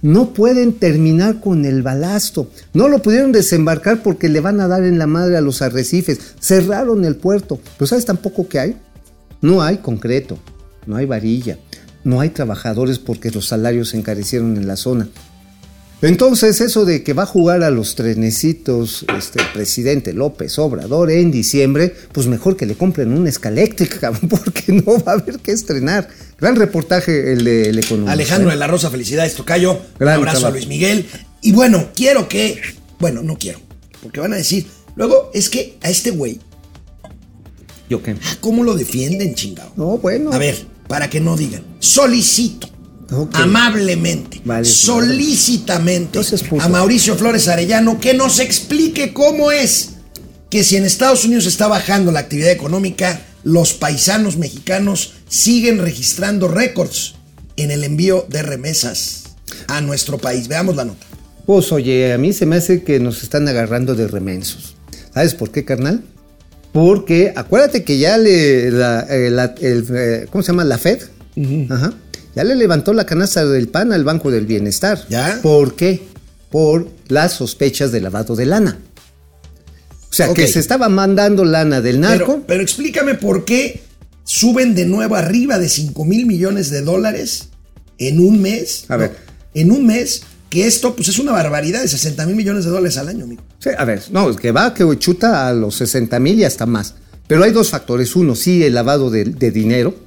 no pueden terminar con el balasto. No lo pudieron desembarcar porque le van a dar en la madre a los arrecifes. Cerraron el puerto. Pero ¿sabes tampoco qué hay? No hay concreto, no hay varilla, no hay trabajadores porque los salarios se encarecieron en la zona. Entonces, eso de que va a jugar a los trenecitos este, el presidente López Obrador en diciembre, pues mejor que le compren una escaléctrica, [laughs] porque no va a haber que estrenar. Gran reportaje el de El Economista. Alejandro ¿eh? de la Rosa, felicidades, Tocayo. Un abrazo trabajo. a Luis Miguel. Y bueno, quiero que. Bueno, no quiero. Porque van a decir. Luego, es que a este güey, ¿Yo qué? ¿cómo lo defienden, chingado? No, bueno. A ver, para que no digan. Solicito. Amablemente, Vale, solícitamente a Mauricio Flores Arellano que nos explique cómo es que si en Estados Unidos está bajando la actividad económica, los paisanos mexicanos siguen registrando récords en el envío de remesas a nuestro país. Veamos la nota. Pues oye, a mí se me hace que nos están agarrando de remensos. ¿Sabes por qué, carnal? Porque acuérdate que ya le. la- eh, la- el, eh, ¿Cómo se llama? La Fed. Ajá. Ya le levantó la canasta del pan al Banco del Bienestar. ¿Ya? ¿Por qué? Por las sospechas de lavado de lana. O sea, que se estaba mandando lana del narco. Pero, pero explícame por qué suben de nuevo arriba de 5 mil millones de dólares en un mes. A ver. En un mes, que esto pues es una barbaridad de 60 mil millones de dólares al año, amigo. Sí, a ver, no, es que va, que chuta a los 60 mil y hasta más. Pero hay dos factores. Uno, sí, el lavado de, de dinero.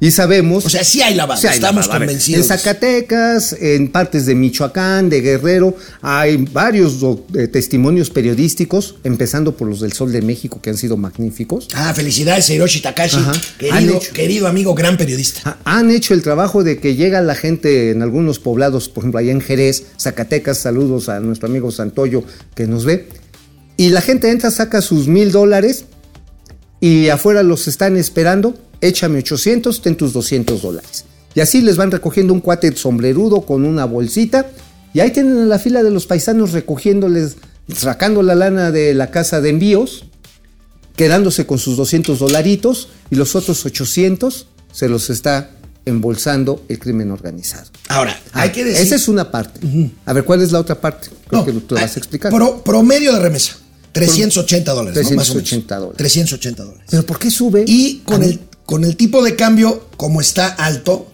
Y sabemos. O sea, sí hay lavado, Sí hay estamos lavado. A ver, convencidos. En Zacatecas, en partes de Michoacán, de Guerrero, hay varios eh, testimonios periodísticos, empezando por los del Sol de México, que han sido magníficos. Ah, felicidades a Hiroshi Takashi, querido, querido amigo, gran periodista. Ha- Han hecho el trabajo de que llega la gente en algunos poblados, por ejemplo, allá en Jerez, Zacatecas, saludos a nuestro amigo Santoyo que nos ve. Y la gente entra, saca sus mil dólares y afuera los están esperando. Échame 800, ten tus 200 dólares. Y así les van recogiendo un cuate sombrerudo con una bolsita. Y ahí tienen a la fila de los paisanos recogiéndoles, sacando la lana de la casa de envíos quedándose con sus 200 dolaritos y los otros 800 se los está embolsando el crimen organizado. Ahora, hay Ah, que decir. Esa es una parte. A ver, ¿cuál es la otra parte? Creo No, que tú ah, vas a explicar. pro- promedio de remesa, 380 dólares. ¿no? Más o menos. 380 dólares. 380 dólares. Pero ¿por qué sube? Y con el, con el tipo de cambio, como está alto,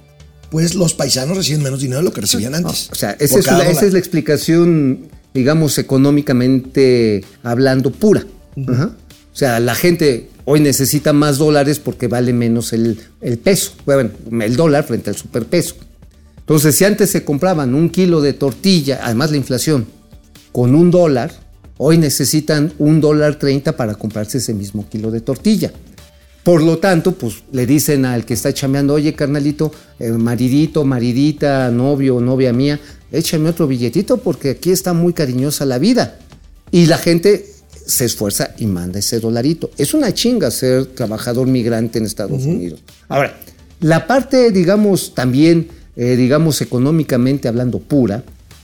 pues los paisanos reciben menos dinero de lo que recibían antes. O sea, esa es, la, esa dólar. es la explicación, digamos, económicamente hablando pura. Ajá. O sea, la gente hoy necesita más dólares porque vale menos el, el peso, bueno, el dólar frente al superpeso. Entonces, si antes se compraban un kilo de tortilla, además la inflación, con un dólar, hoy necesitan un dólar treinta para comprarse ese mismo kilo de tortilla. Por lo tanto, pues le dicen al que está chameando, oye carnalito, eh, maridito, maridita, novio, novia mía, échame otro billetito porque aquí está muy cariñosa la vida. Y la gente se esfuerza y manda ese dolarito. Es una chinga ser trabajador migrante en Estados Unidos. Ahora, la parte, digamos, también, eh, digamos, económicamente hablando pura,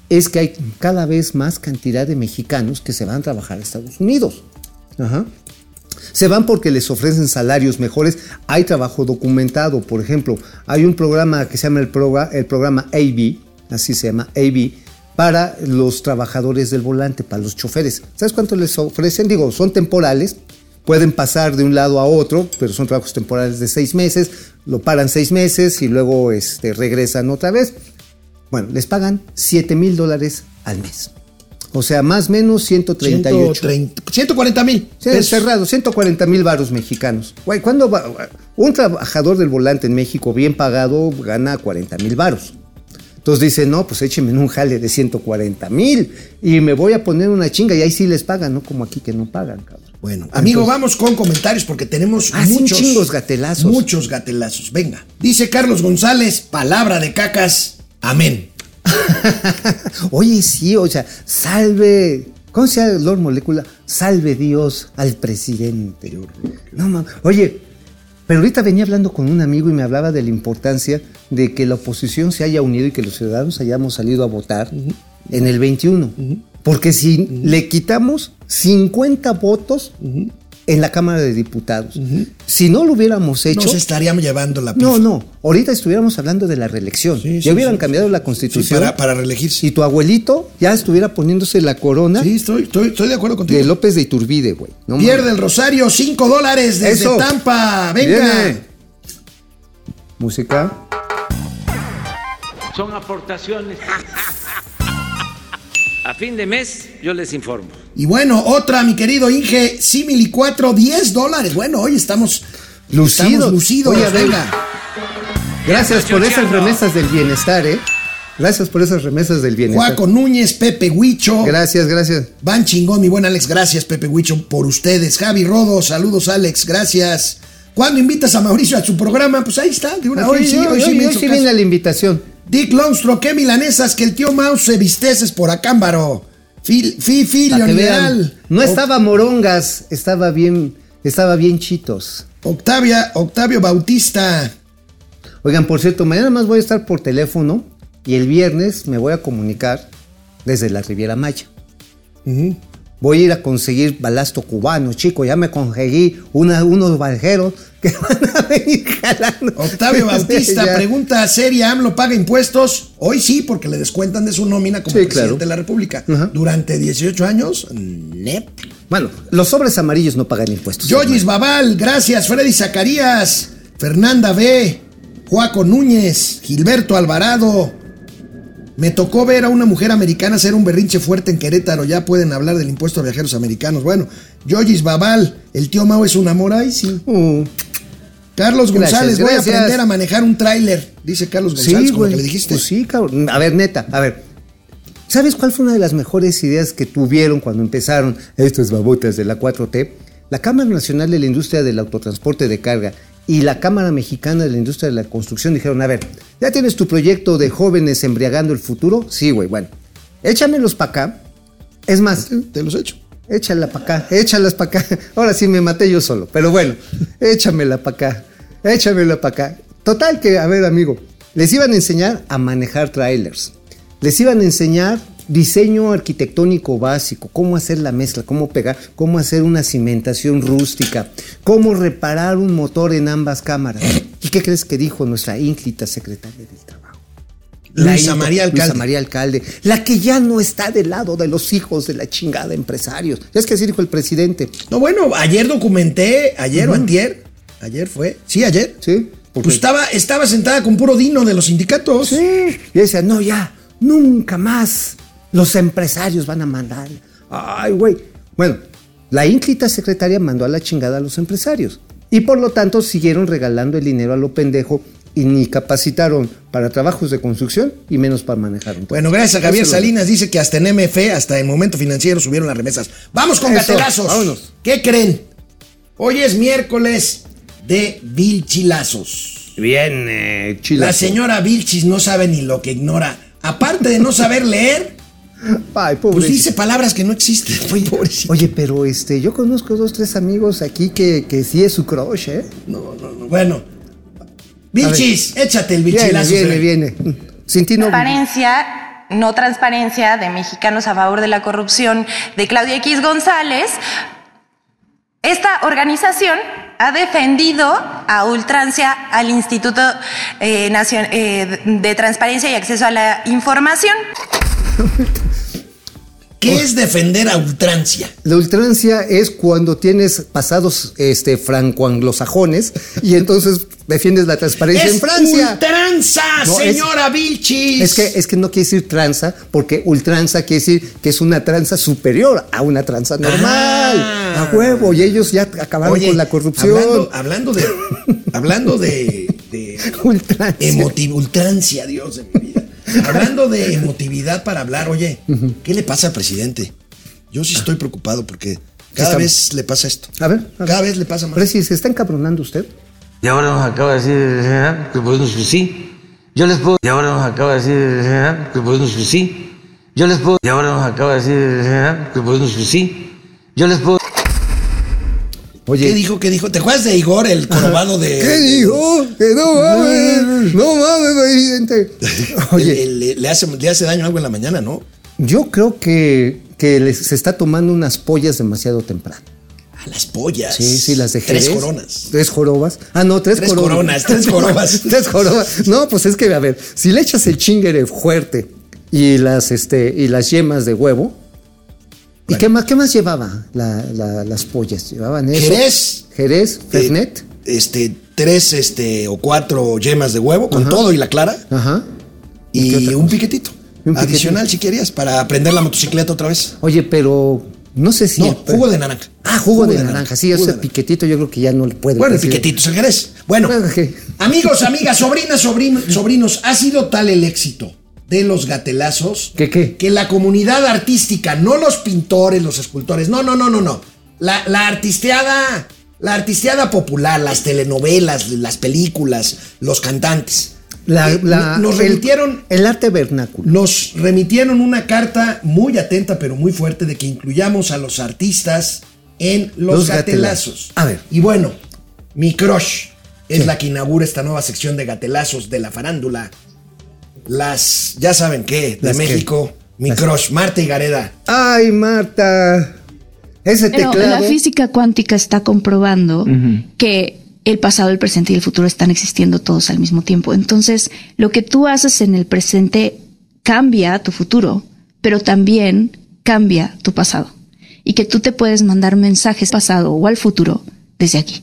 es que hay cada vez más cantidad de mexicanos que se van a trabajar a Estados Unidos. Ajá. Se van porque les ofrecen salarios mejores. Hay trabajo documentado. Por ejemplo, hay un programa que se llama el, proga- el programa AB, así se llama AB, para los trabajadores del volante, para los choferes. ¿Sabes cuánto les ofrecen? Digo, son temporales. Pueden pasar de un lado a otro, pero son trabajos temporales de seis meses. Lo paran seis meses y luego este, regresan otra vez. Bueno, les pagan 7 mil dólares al mes. O sea, más o menos 138. 130, 140 mil. Cerrado, 140 mil varos mexicanos. Güey, ¿cuándo va? Un trabajador del volante en México bien pagado gana 40 mil varos. Entonces dice, no, pues échenme en un jale de 140 mil y me voy a poner una chinga y ahí sí les pagan, no como aquí que no pagan, cabrón. Bueno, amigo, vamos con comentarios porque tenemos Ah, muchos chingos gatelazos. Muchos gatelazos. Venga. Dice Carlos González, palabra de cacas. Amén. [laughs] Oye, sí, o sea, salve. ¿Cómo se llama Lord Molécula? Salve Dios al presidente. No mames. Oye, pero ahorita venía hablando con un amigo y me hablaba de la importancia de que la oposición se haya unido y que los ciudadanos hayamos salido a votar en el 21. Porque si le quitamos 50 votos en la Cámara de Diputados, si no lo hubiéramos hecho. Nos estaríamos llevando la No, pifa. no. Ahorita estuviéramos hablando de la reelección. Sí, sí, ya hubieran sí, cambiado la Sí, constitución. para, para reelegirse. Y tu abuelito ya estuviera poniéndose la corona Sí, estoy, estoy, estoy de acuerdo contigo. de López de Iturbide, güey. No Pierde el Rosario, 5 dólares desde Eso. Tampa. Venga. Viene. Música. son aportaciones. A fin de mes yo les informo. Y bueno, otra, mi querido Inge, Simili 4, 10 dólares. Bueno, hoy estamos Lucidos. Estamos lucidos, Oye, venga. Gracias por esas remesas del bienestar, ¿eh? Gracias por esas remesas del bienestar. Juaco Núñez, Pepe Huicho. Gracias, gracias. Van chingón, mi buen Alex. Gracias, Pepe Huicho, por ustedes. Javi Rodo, saludos, Alex. Gracias. ¿Cuándo invitas a Mauricio a su programa? Pues ahí está, de una hoy sí, hoy sí, me hoy hizo sí viene la invitación. Dick Longstro, qué milanesas, que el tío Mouse se visteces por acámbaro. Fi, fi, fi, Para que Leonideal. vean. No estaba morongas, estaba bien, estaba bien chitos. Octavia, Octavio Bautista. Oigan, por cierto, mañana más voy a estar por teléfono y el viernes me voy a comunicar desde la Riviera Maya. Voy a ir a conseguir balasto cubano, chico. Ya me conseguí una- unos barjeros [laughs] que van a venir jalando. Octavio [laughs] Bautista, Ya. pregunta seria, ¿AMLO paga impuestos? Hoy sí, porque le descuentan de su nómina como Sí, presidente claro. de la República. Ajá. Durante 18 años, nep. Bueno, los sobres amarillos no pagan impuestos. Yoyis Babal, gracias. Freddy Zacarías, Fernanda B, Juaco Núñez, Gilberto Alvarado. Me tocó ver a una mujer americana hacer un berrinche fuerte en Querétaro. Ya pueden hablar del impuesto a viajeros americanos. Bueno, Yoyis Babal, el tío Mao es un amor. Ay, sí. Mm, Carlos Gracias, González, voy a aprender a manejar un tráiler. Dice Carlos González, sí, como que le dijiste. Pues sí, cabrón. A ver, neta, a ver. ¿Sabes cuál fue una de las mejores ideas que tuvieron cuando empezaron estas babotas de la 4T? La Cámara Nacional de la Industria del Autotransporte de Carga y la Cámara Mexicana de la Industria de la Construcción dijeron, a ver, ¿ya tienes tu proyecto de jóvenes embriagando el futuro? Sí, güey, bueno. Échamelos para acá. Es más, Te los echo. Échala para acá, échalas para acá. [laughs] Ahora sí me maté yo solo, pero bueno, [laughs] échamela para acá, échamela para acá. Total que, a ver, amigo, les iban a enseñar a manejar trailers. Les iban a enseñar diseño arquitectónico básico, cómo hacer la mezcla, cómo pegar, cómo hacer una cimentación rústica, cómo reparar un motor en ambas cámaras. ¿Y qué crees que dijo nuestra ínclita secretaria del trabajo? Luisa ínclita- María Alcalde. Luisa María Alcalde, la que ya no está del lado de los hijos de la chingada empresarios. Es que así dijo el presidente. No, bueno, ayer documenté, ayer o antier. Ayer fue. Sí, ayer. Sí. Pues estaba, estaba sentada con puro dino de los sindicatos. Sí. Y decía, no, ya, nunca más los empresarios van a mandar. Ay, güey. Bueno, la ínclita secretaria mandó a la chingada a los empresarios. Y por lo tanto siguieron regalando el dinero a lo pendejo y ni capacitaron para trabajos de construcción y menos para manejar un Bueno, gracias a Javier Salinas. Dice que hasta en MF, hasta en Momento Financiero, subieron las remesas. Vamos con Eso, gatelazos. vámonos. ¿Qué creen? Hoy es miércoles de Vilchilazos. Bien, eh, La señora Vilchis no sabe ni lo que ignora. Aparte de no saber leer, Ay, pues dice palabras que no existen. [laughs] Oye, pero este, yo conozco dos, tres amigos aquí que, que sí es su crush, ¿eh? No, no, no. Bueno. Vilchis, échate el Viene, Vilchilazo. viene, viene. Sin ti no. Transparencia, no transparencia de Mexicanos a favor de la corrupción de Claudia X González. Esta organización ha defendido a ultrancia al Instituto eh, Nacion- eh, de Transparencia y Acceso a la Información. [laughs] ¿Qué es defender a ultrancia? La ultrancia es cuando tienes pasados este, franco-anglosajones y entonces defiendes la transparencia ¡Es en Francia. ultranza, No, es- señora Vilchis! Es que, es que no quiere decir tranza, porque ultranza quiere decir que es una tranza superior a una tranza normal. Ah. A huevo, y ellos ya acabaron Oye, con la corrupción. Hablando, hablando de. hablando de. de [laughs] Ultrancia. emotiv- ultrancia, Dios de mi vida. Hablando de emotividad para hablar, oye, ¿qué le pasa al presidente? Yo sí estoy preocupado porque cada Está- vez le pasa esto. A ver, a ver. Cada vez le pasa más. Presi, ¿se está encabronando usted? Y ahora nos acaba de decir el general que pues sí. Yo les puedo. Y ahora nos acaba de decir el general que pues sí. Yo les puedo. Y ahora nos acaba de decir el general que pues sí. Yo les puedo. Oye, ¿Qué dijo? ¿Qué dijo? ¿Te acuerdas de Igor, el [laughs] corobado de. ¿Qué dijo? Que no mames, no mames, presidente. [laughs] Oye, Le, le- le hace, le hace daño algo en la mañana, ¿no? yo creo que, que les- se está tomando unas pollas demasiado temprano. A las pollas. Sí, sí, las de Tres Jerez. coronas. Tres jorobas. Ah, no, tres, Tres coronas, tres [laughs] jorobas. tres jorobas. No, pues es que, a ver, si le echas el chingere fuerte y las, este, y las yemas de huevo. ¿Y qué más, qué más llevaba la- la- las pollas? Llevaban eso. Jerez. Jerez, Fernet. Este, tres este, o cuatro yemas de huevo, con Ajá. todo y la clara. Ajá. Y un piquetito. Un piquetito. Adicional, si querías, para aprender la motocicleta otra vez. Oye, pero no sé si. No, jugo de naranja. Ah, jugo, Jugo de, de naranja. naranja. Sí, ese piquetito yo creo que ya no le puede. Bueno, el piquetito es el Jerez. Bueno, [laughs] amigos, amigas, sobrinas, sobrinos, sobrinos, ha sido tal el éxito de los gatelazos ¿Qué qué? que la comunidad artística, no los pintores, los escultores, no, no, no, no, no. La, la artisteada, la artisteada popular, las telenovelas, las películas, los cantantes. La, Eh, la- nos el- remitieron El, arte vernáculo. nos remitieron una carta muy atenta pero muy fuerte de que incluyamos a los artistas en los, Los gatelazos. gatelazos. A ver. Y bueno, mi crush es Sí. la que inaugura esta nueva sección de gatelazos de la farándula. Las, ya saben qué, de ¿Las qué? México. Mi Las- crush, Marta y Gareda. Ay, Marta. Ese Pero teclado. la física cuántica está comprobando que el pasado, el presente y el futuro están existiendo todos al mismo tiempo. Entonces, lo que tú haces en el presente cambia tu futuro, pero también cambia tu pasado. Y que tú te puedes mandar mensajes pasado o al futuro desde aquí.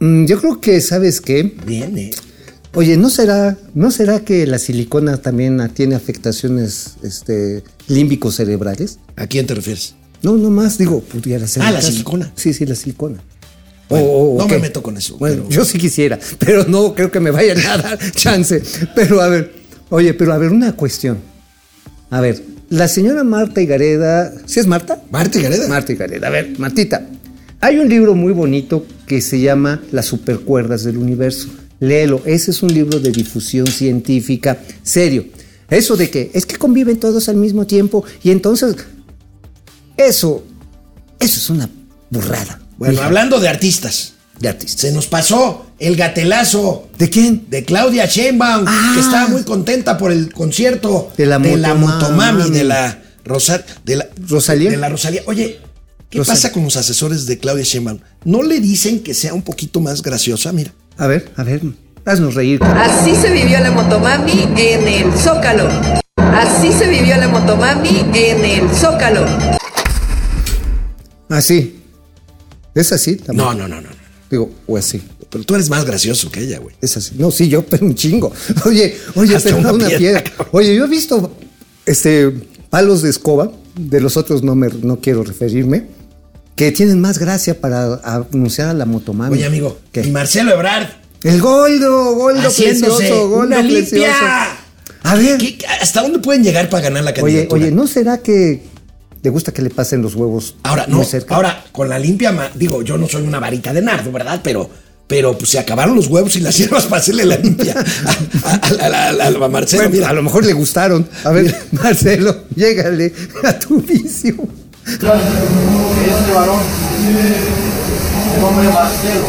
Mm, yo creo que, ¿sabes qué? Bien, eh. Oye, ¿no será, ¿no será que la silicona también tiene afectaciones este, límbicos cerebrales? ¿A quién te refieres? No, no más, digo, pudiera ser. Ah, la caso. silicona. Sí, sí, la silicona. Bueno, O- o- no ¿o me meto con eso, Bueno, pero- yo sí quisiera, pero no creo que me vayan [laughs] a dar chance. Pero a ver, oye, pero a ver, una cuestión. A ver, la señora Marta Higareda, ¿sí es Marta? Marta y Gareda. Marta Higareda. A ver, Martita, hay un libro muy bonito que se llama Las supercuerdas del universo. Léelo, ese es un libro de difusión científica serio. Eso de que es que conviven todos al mismo tiempo y entonces eso eso es una burrada. Bueno, hablando de artistas, de artistas. se nos pasó el gatelazo ¿De quién? de Claudia Sheinbaum, Ah. que estaba muy contenta por el concierto De la Motomami. Motomami, de la Rosa- de la Rosalía. De la Rosalía. Oye, ¿qué Rosalía. pasa con los asesores de Claudia Sheinbaum? ¿No le dicen que sea un poquito más graciosa? Mira. A ver, a ver, haznos reír. Así se vivió la motomami en el Zócalo. Así se vivió la motomami en el Zócalo. Así. ¿Es así? No, no, no, no. Digo, o así. Pero tú eres más gracioso que ella, güey. Es así. No, sí, yo, pero un chingo. [laughs] Oye, oye, Hasta pero una una, piedra, piedra. Oye, yo he visto este palos de escoba, de los otros no me no quiero referirme, que tienen más gracia para anunciar a la motomami. Oye, amigo, ¿Qué? y Marcelo Ebrard El goldo, goldo precioso, goldo una precioso. limpia. A ver. ¿Qué- qué- ¿Hasta dónde pueden llegar para ganar la Oye, candidatura? oye, ¿no será que te gusta que le pasen los huevos Ahora, no, muy cerca? ahora, con la limpia, digo, yo no soy una varita de nardo, ¿verdad? Pero, pero pues se acabaron los huevos y las [laughs] hierbas para hacerle la limpia a, a- a- a- a- a Marcelo. Bueno, mira. a lo mejor le gustaron. A ver, Marcelo, [laughs] llégale a tu vicio. Este varón, el hombre Marcelo,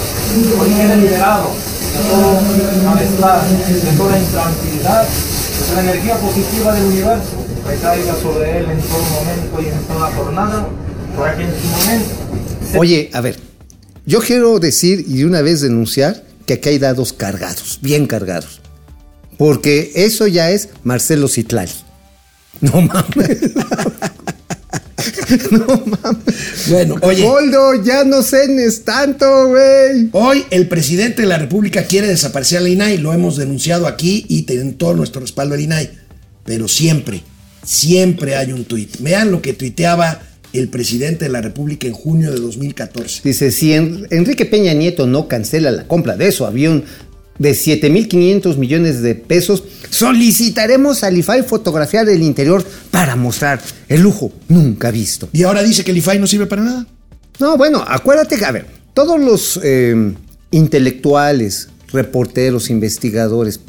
hoy queda liberado de todo malestar, de toda intranquilidad, de toda energía positiva del universo, recaiga sobre él en todo momento y en toda jornada, para que en su momento Oye, a ver, yo quiero decir y de una vez denunciar que aquí hay dados cargados, bien cargados. Porque eso ya es Marcelo Citlali. No mames. [laughs] [laughs] no mames. Bueno, oye. Goldo, ya no cenes tanto, güey. Hoy el presidente de la República quiere desaparecer al INAI, lo hemos denunciado aquí y tienen todo nuestro respaldo al INAI. Pero siempre, siempre hay un tuit. Vean lo que tuiteaba el presidente de la República en junio de 2014. Dice, si En- Enrique Peña Nieto no cancela la compra de su avión de 7.500 millones de pesos, solicitaremos al IFAI fotografiar el interior para mostrar el lujo nunca visto. Y ahora dice que el IFAI no sirve para nada. No, bueno, acuérdate que, a ver, todos los eh, intelectuales, reporteros, investigadores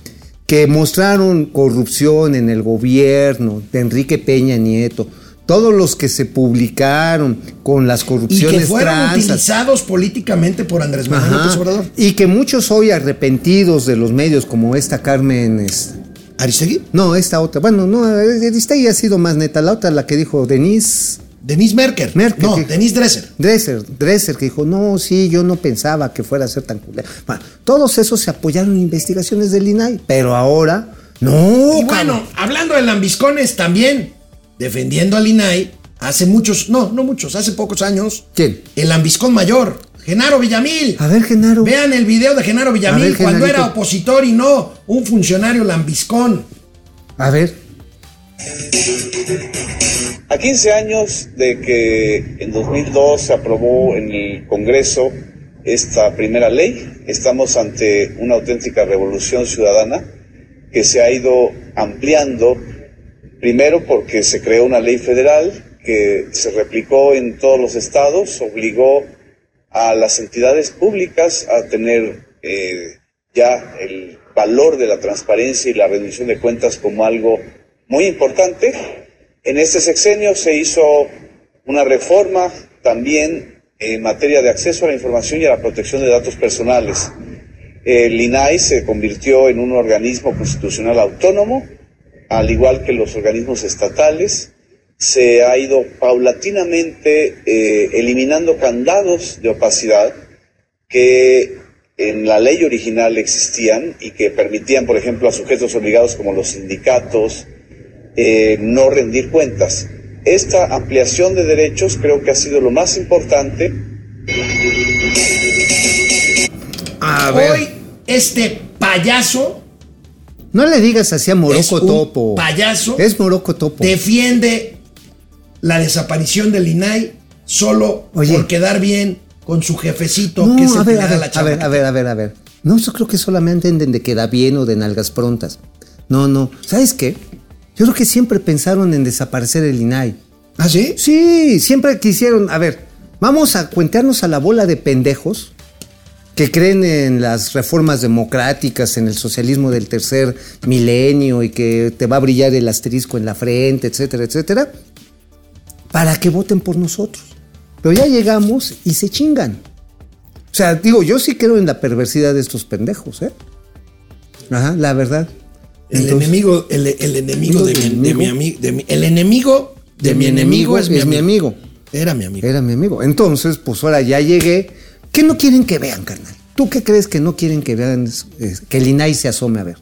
que mostraron corrupción en el gobierno de Enrique Peña Nieto, todos los que se publicaron con las Y corrupciones que fueron transas, utilizados políticamente por Andrés Manuel Ajá. López Obrador. Y que muchos hoy arrepentidos de los medios, como esta Carmen. es- ¿Aristegui? No, esta otra. Bueno, no, Aristegui ha sido más neta. La otra, la que dijo Denise. Denise Merker. Merkel. No, que- Denise Dresser. Dresser, Dresser, que dijo, no, sí, yo no pensaba que fuera a ser tan culero. Bueno, todos esos se apoyaron en investigaciones del INAI, pero ahora, no. Y bueno, hablando de lambiscones también, defendiendo al INAI, hace muchos, no, no muchos, hace pocos años, ¿Quién? el lambiscón mayor, Genaro Villamil. A ver, Genaro. Vean el video de Genaro Villamil ver, cuando Genarito. era opositor y no un funcionario lambiscón. A ver. A 15 años de que en 2002 se aprobó en el Congreso esta primera ley, estamos ante una auténtica revolución ciudadana que se ha ido ampliando, primero porque se creó una ley federal que se replicó en todos los estados, obligó a las entidades públicas a tener eh, ya el valor de la transparencia y la rendición de cuentas como algo muy importante. En este sexenio se hizo una reforma también en materia de acceso a la información y a la protección de datos personales. El INAI se convirtió en un organismo constitucional autónomo, al igual que los organismos estatales. Se ha ido paulatinamente eh, eliminando candados de opacidad que en la ley original existían y que permitían, por ejemplo, a sujetos obligados como los sindicatos eh, no rendir cuentas. Esta ampliación de derechos creo que ha sido lo más importante. A ver. Hoy este payaso No le digas así a es Moroco un Topo. payaso Es Moroco Topo. defiende la desaparición del INAI solo Oye. por quedar bien con su jefecito No, que es el a ver, a da ver, la a chamba. ver, a ver, a ver, a ver. No, yo creo que solamente entienden de que da bien o de nalgas prontas. No, no. ¿Sabes qué? Yo creo que siempre pensaron en desaparecer el INAI. ¿Ah, sí? Sí, siempre quisieron. A ver, vamos a cuentearnos a la bola de pendejos que creen en las reformas democráticas, en el socialismo del tercer milenio y que te va a brillar el asterisco en la frente, etcétera, etcétera, para que voten por nosotros. Pero ya llegamos y se chingan. O sea, digo, yo sí creo en la perversidad de estos pendejos, ¿eh? Ajá, la verdad. El Entonces- enemigo, el, el enemigo de mi, de enemigo. mi ami- de mi- el enemigo de, mi enemigo es, mi, amigo. Era mi amigo. Era mi amigo. Entonces, pues ahora ya llegué. ¿Qué no quieren que vean, carnal? ¿Tú qué crees que no quieren que vean eh, que el INAI se asome a ver?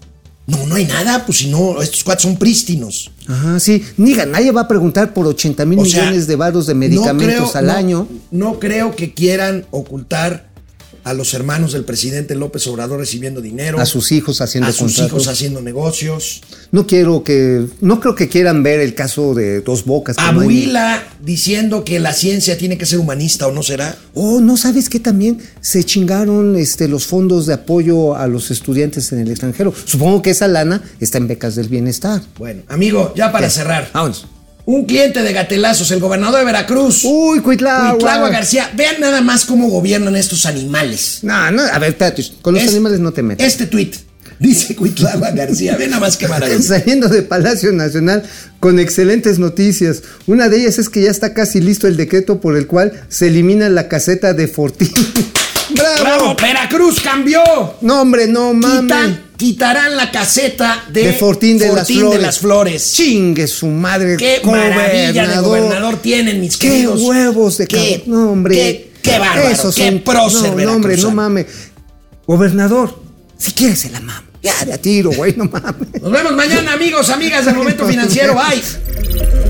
No, no hay nada, pues si no, estos cuates son prístinos. Ajá, sí. Niga, nadie va a preguntar por 80 mil O sea, millones de varos de medicamentos creo- al no- año. No creo que quieran ocultar a los hermanos del presidente López Obrador recibiendo dinero. A sus hijos haciendo a sus contratos. hijos haciendo negocios. No quiero que. No creo que quieran ver el caso de dos bocas. A como hay- Buila diciendo que la ciencia tiene que ser humanista o no será. Oh, ¿no sabes que también se chingaron este, los fondos de apoyo a los estudiantes en el extranjero? Supongo que esa lana está en becas del bienestar. Bueno, amigo, ya para ¿Qué? cerrar. Vámonos. Un cliente de Gatelazos, el gobernador de Veracruz. Uy, Cuitlagua. Cuitlagua García. Vean nada más cómo gobiernan estos animales. No, no, a ver, espérate. Con los Es- animales no te metas. Este tuit. Dice Cuitlagua García. Ve nada más qué maravilla. [laughs] Saliendo de Palacio Nacional con excelentes noticias. Una de ellas es que ya está casi listo el decreto por el cual se elimina la caseta de Fortín. [laughs] ¡Bravo! ¡Bravo! Veracruz cambió. No, hombre, no mames. Quitarán la caseta de, De Fortín de, las, Flores. de las Flores. Chingue su madre. Qué maravilla de gobernador tienen, mis Qué queridos. huevos de Qué-. No, hombre. qué- qué bárbaro, Esos qué son- prócer No, no, hombre, no mames. Gobernador, si quieres se la mamo. Ya de tiro, güey, no mames. Nos vemos mañana, amigos, amigas del Momento Financiero. Bye.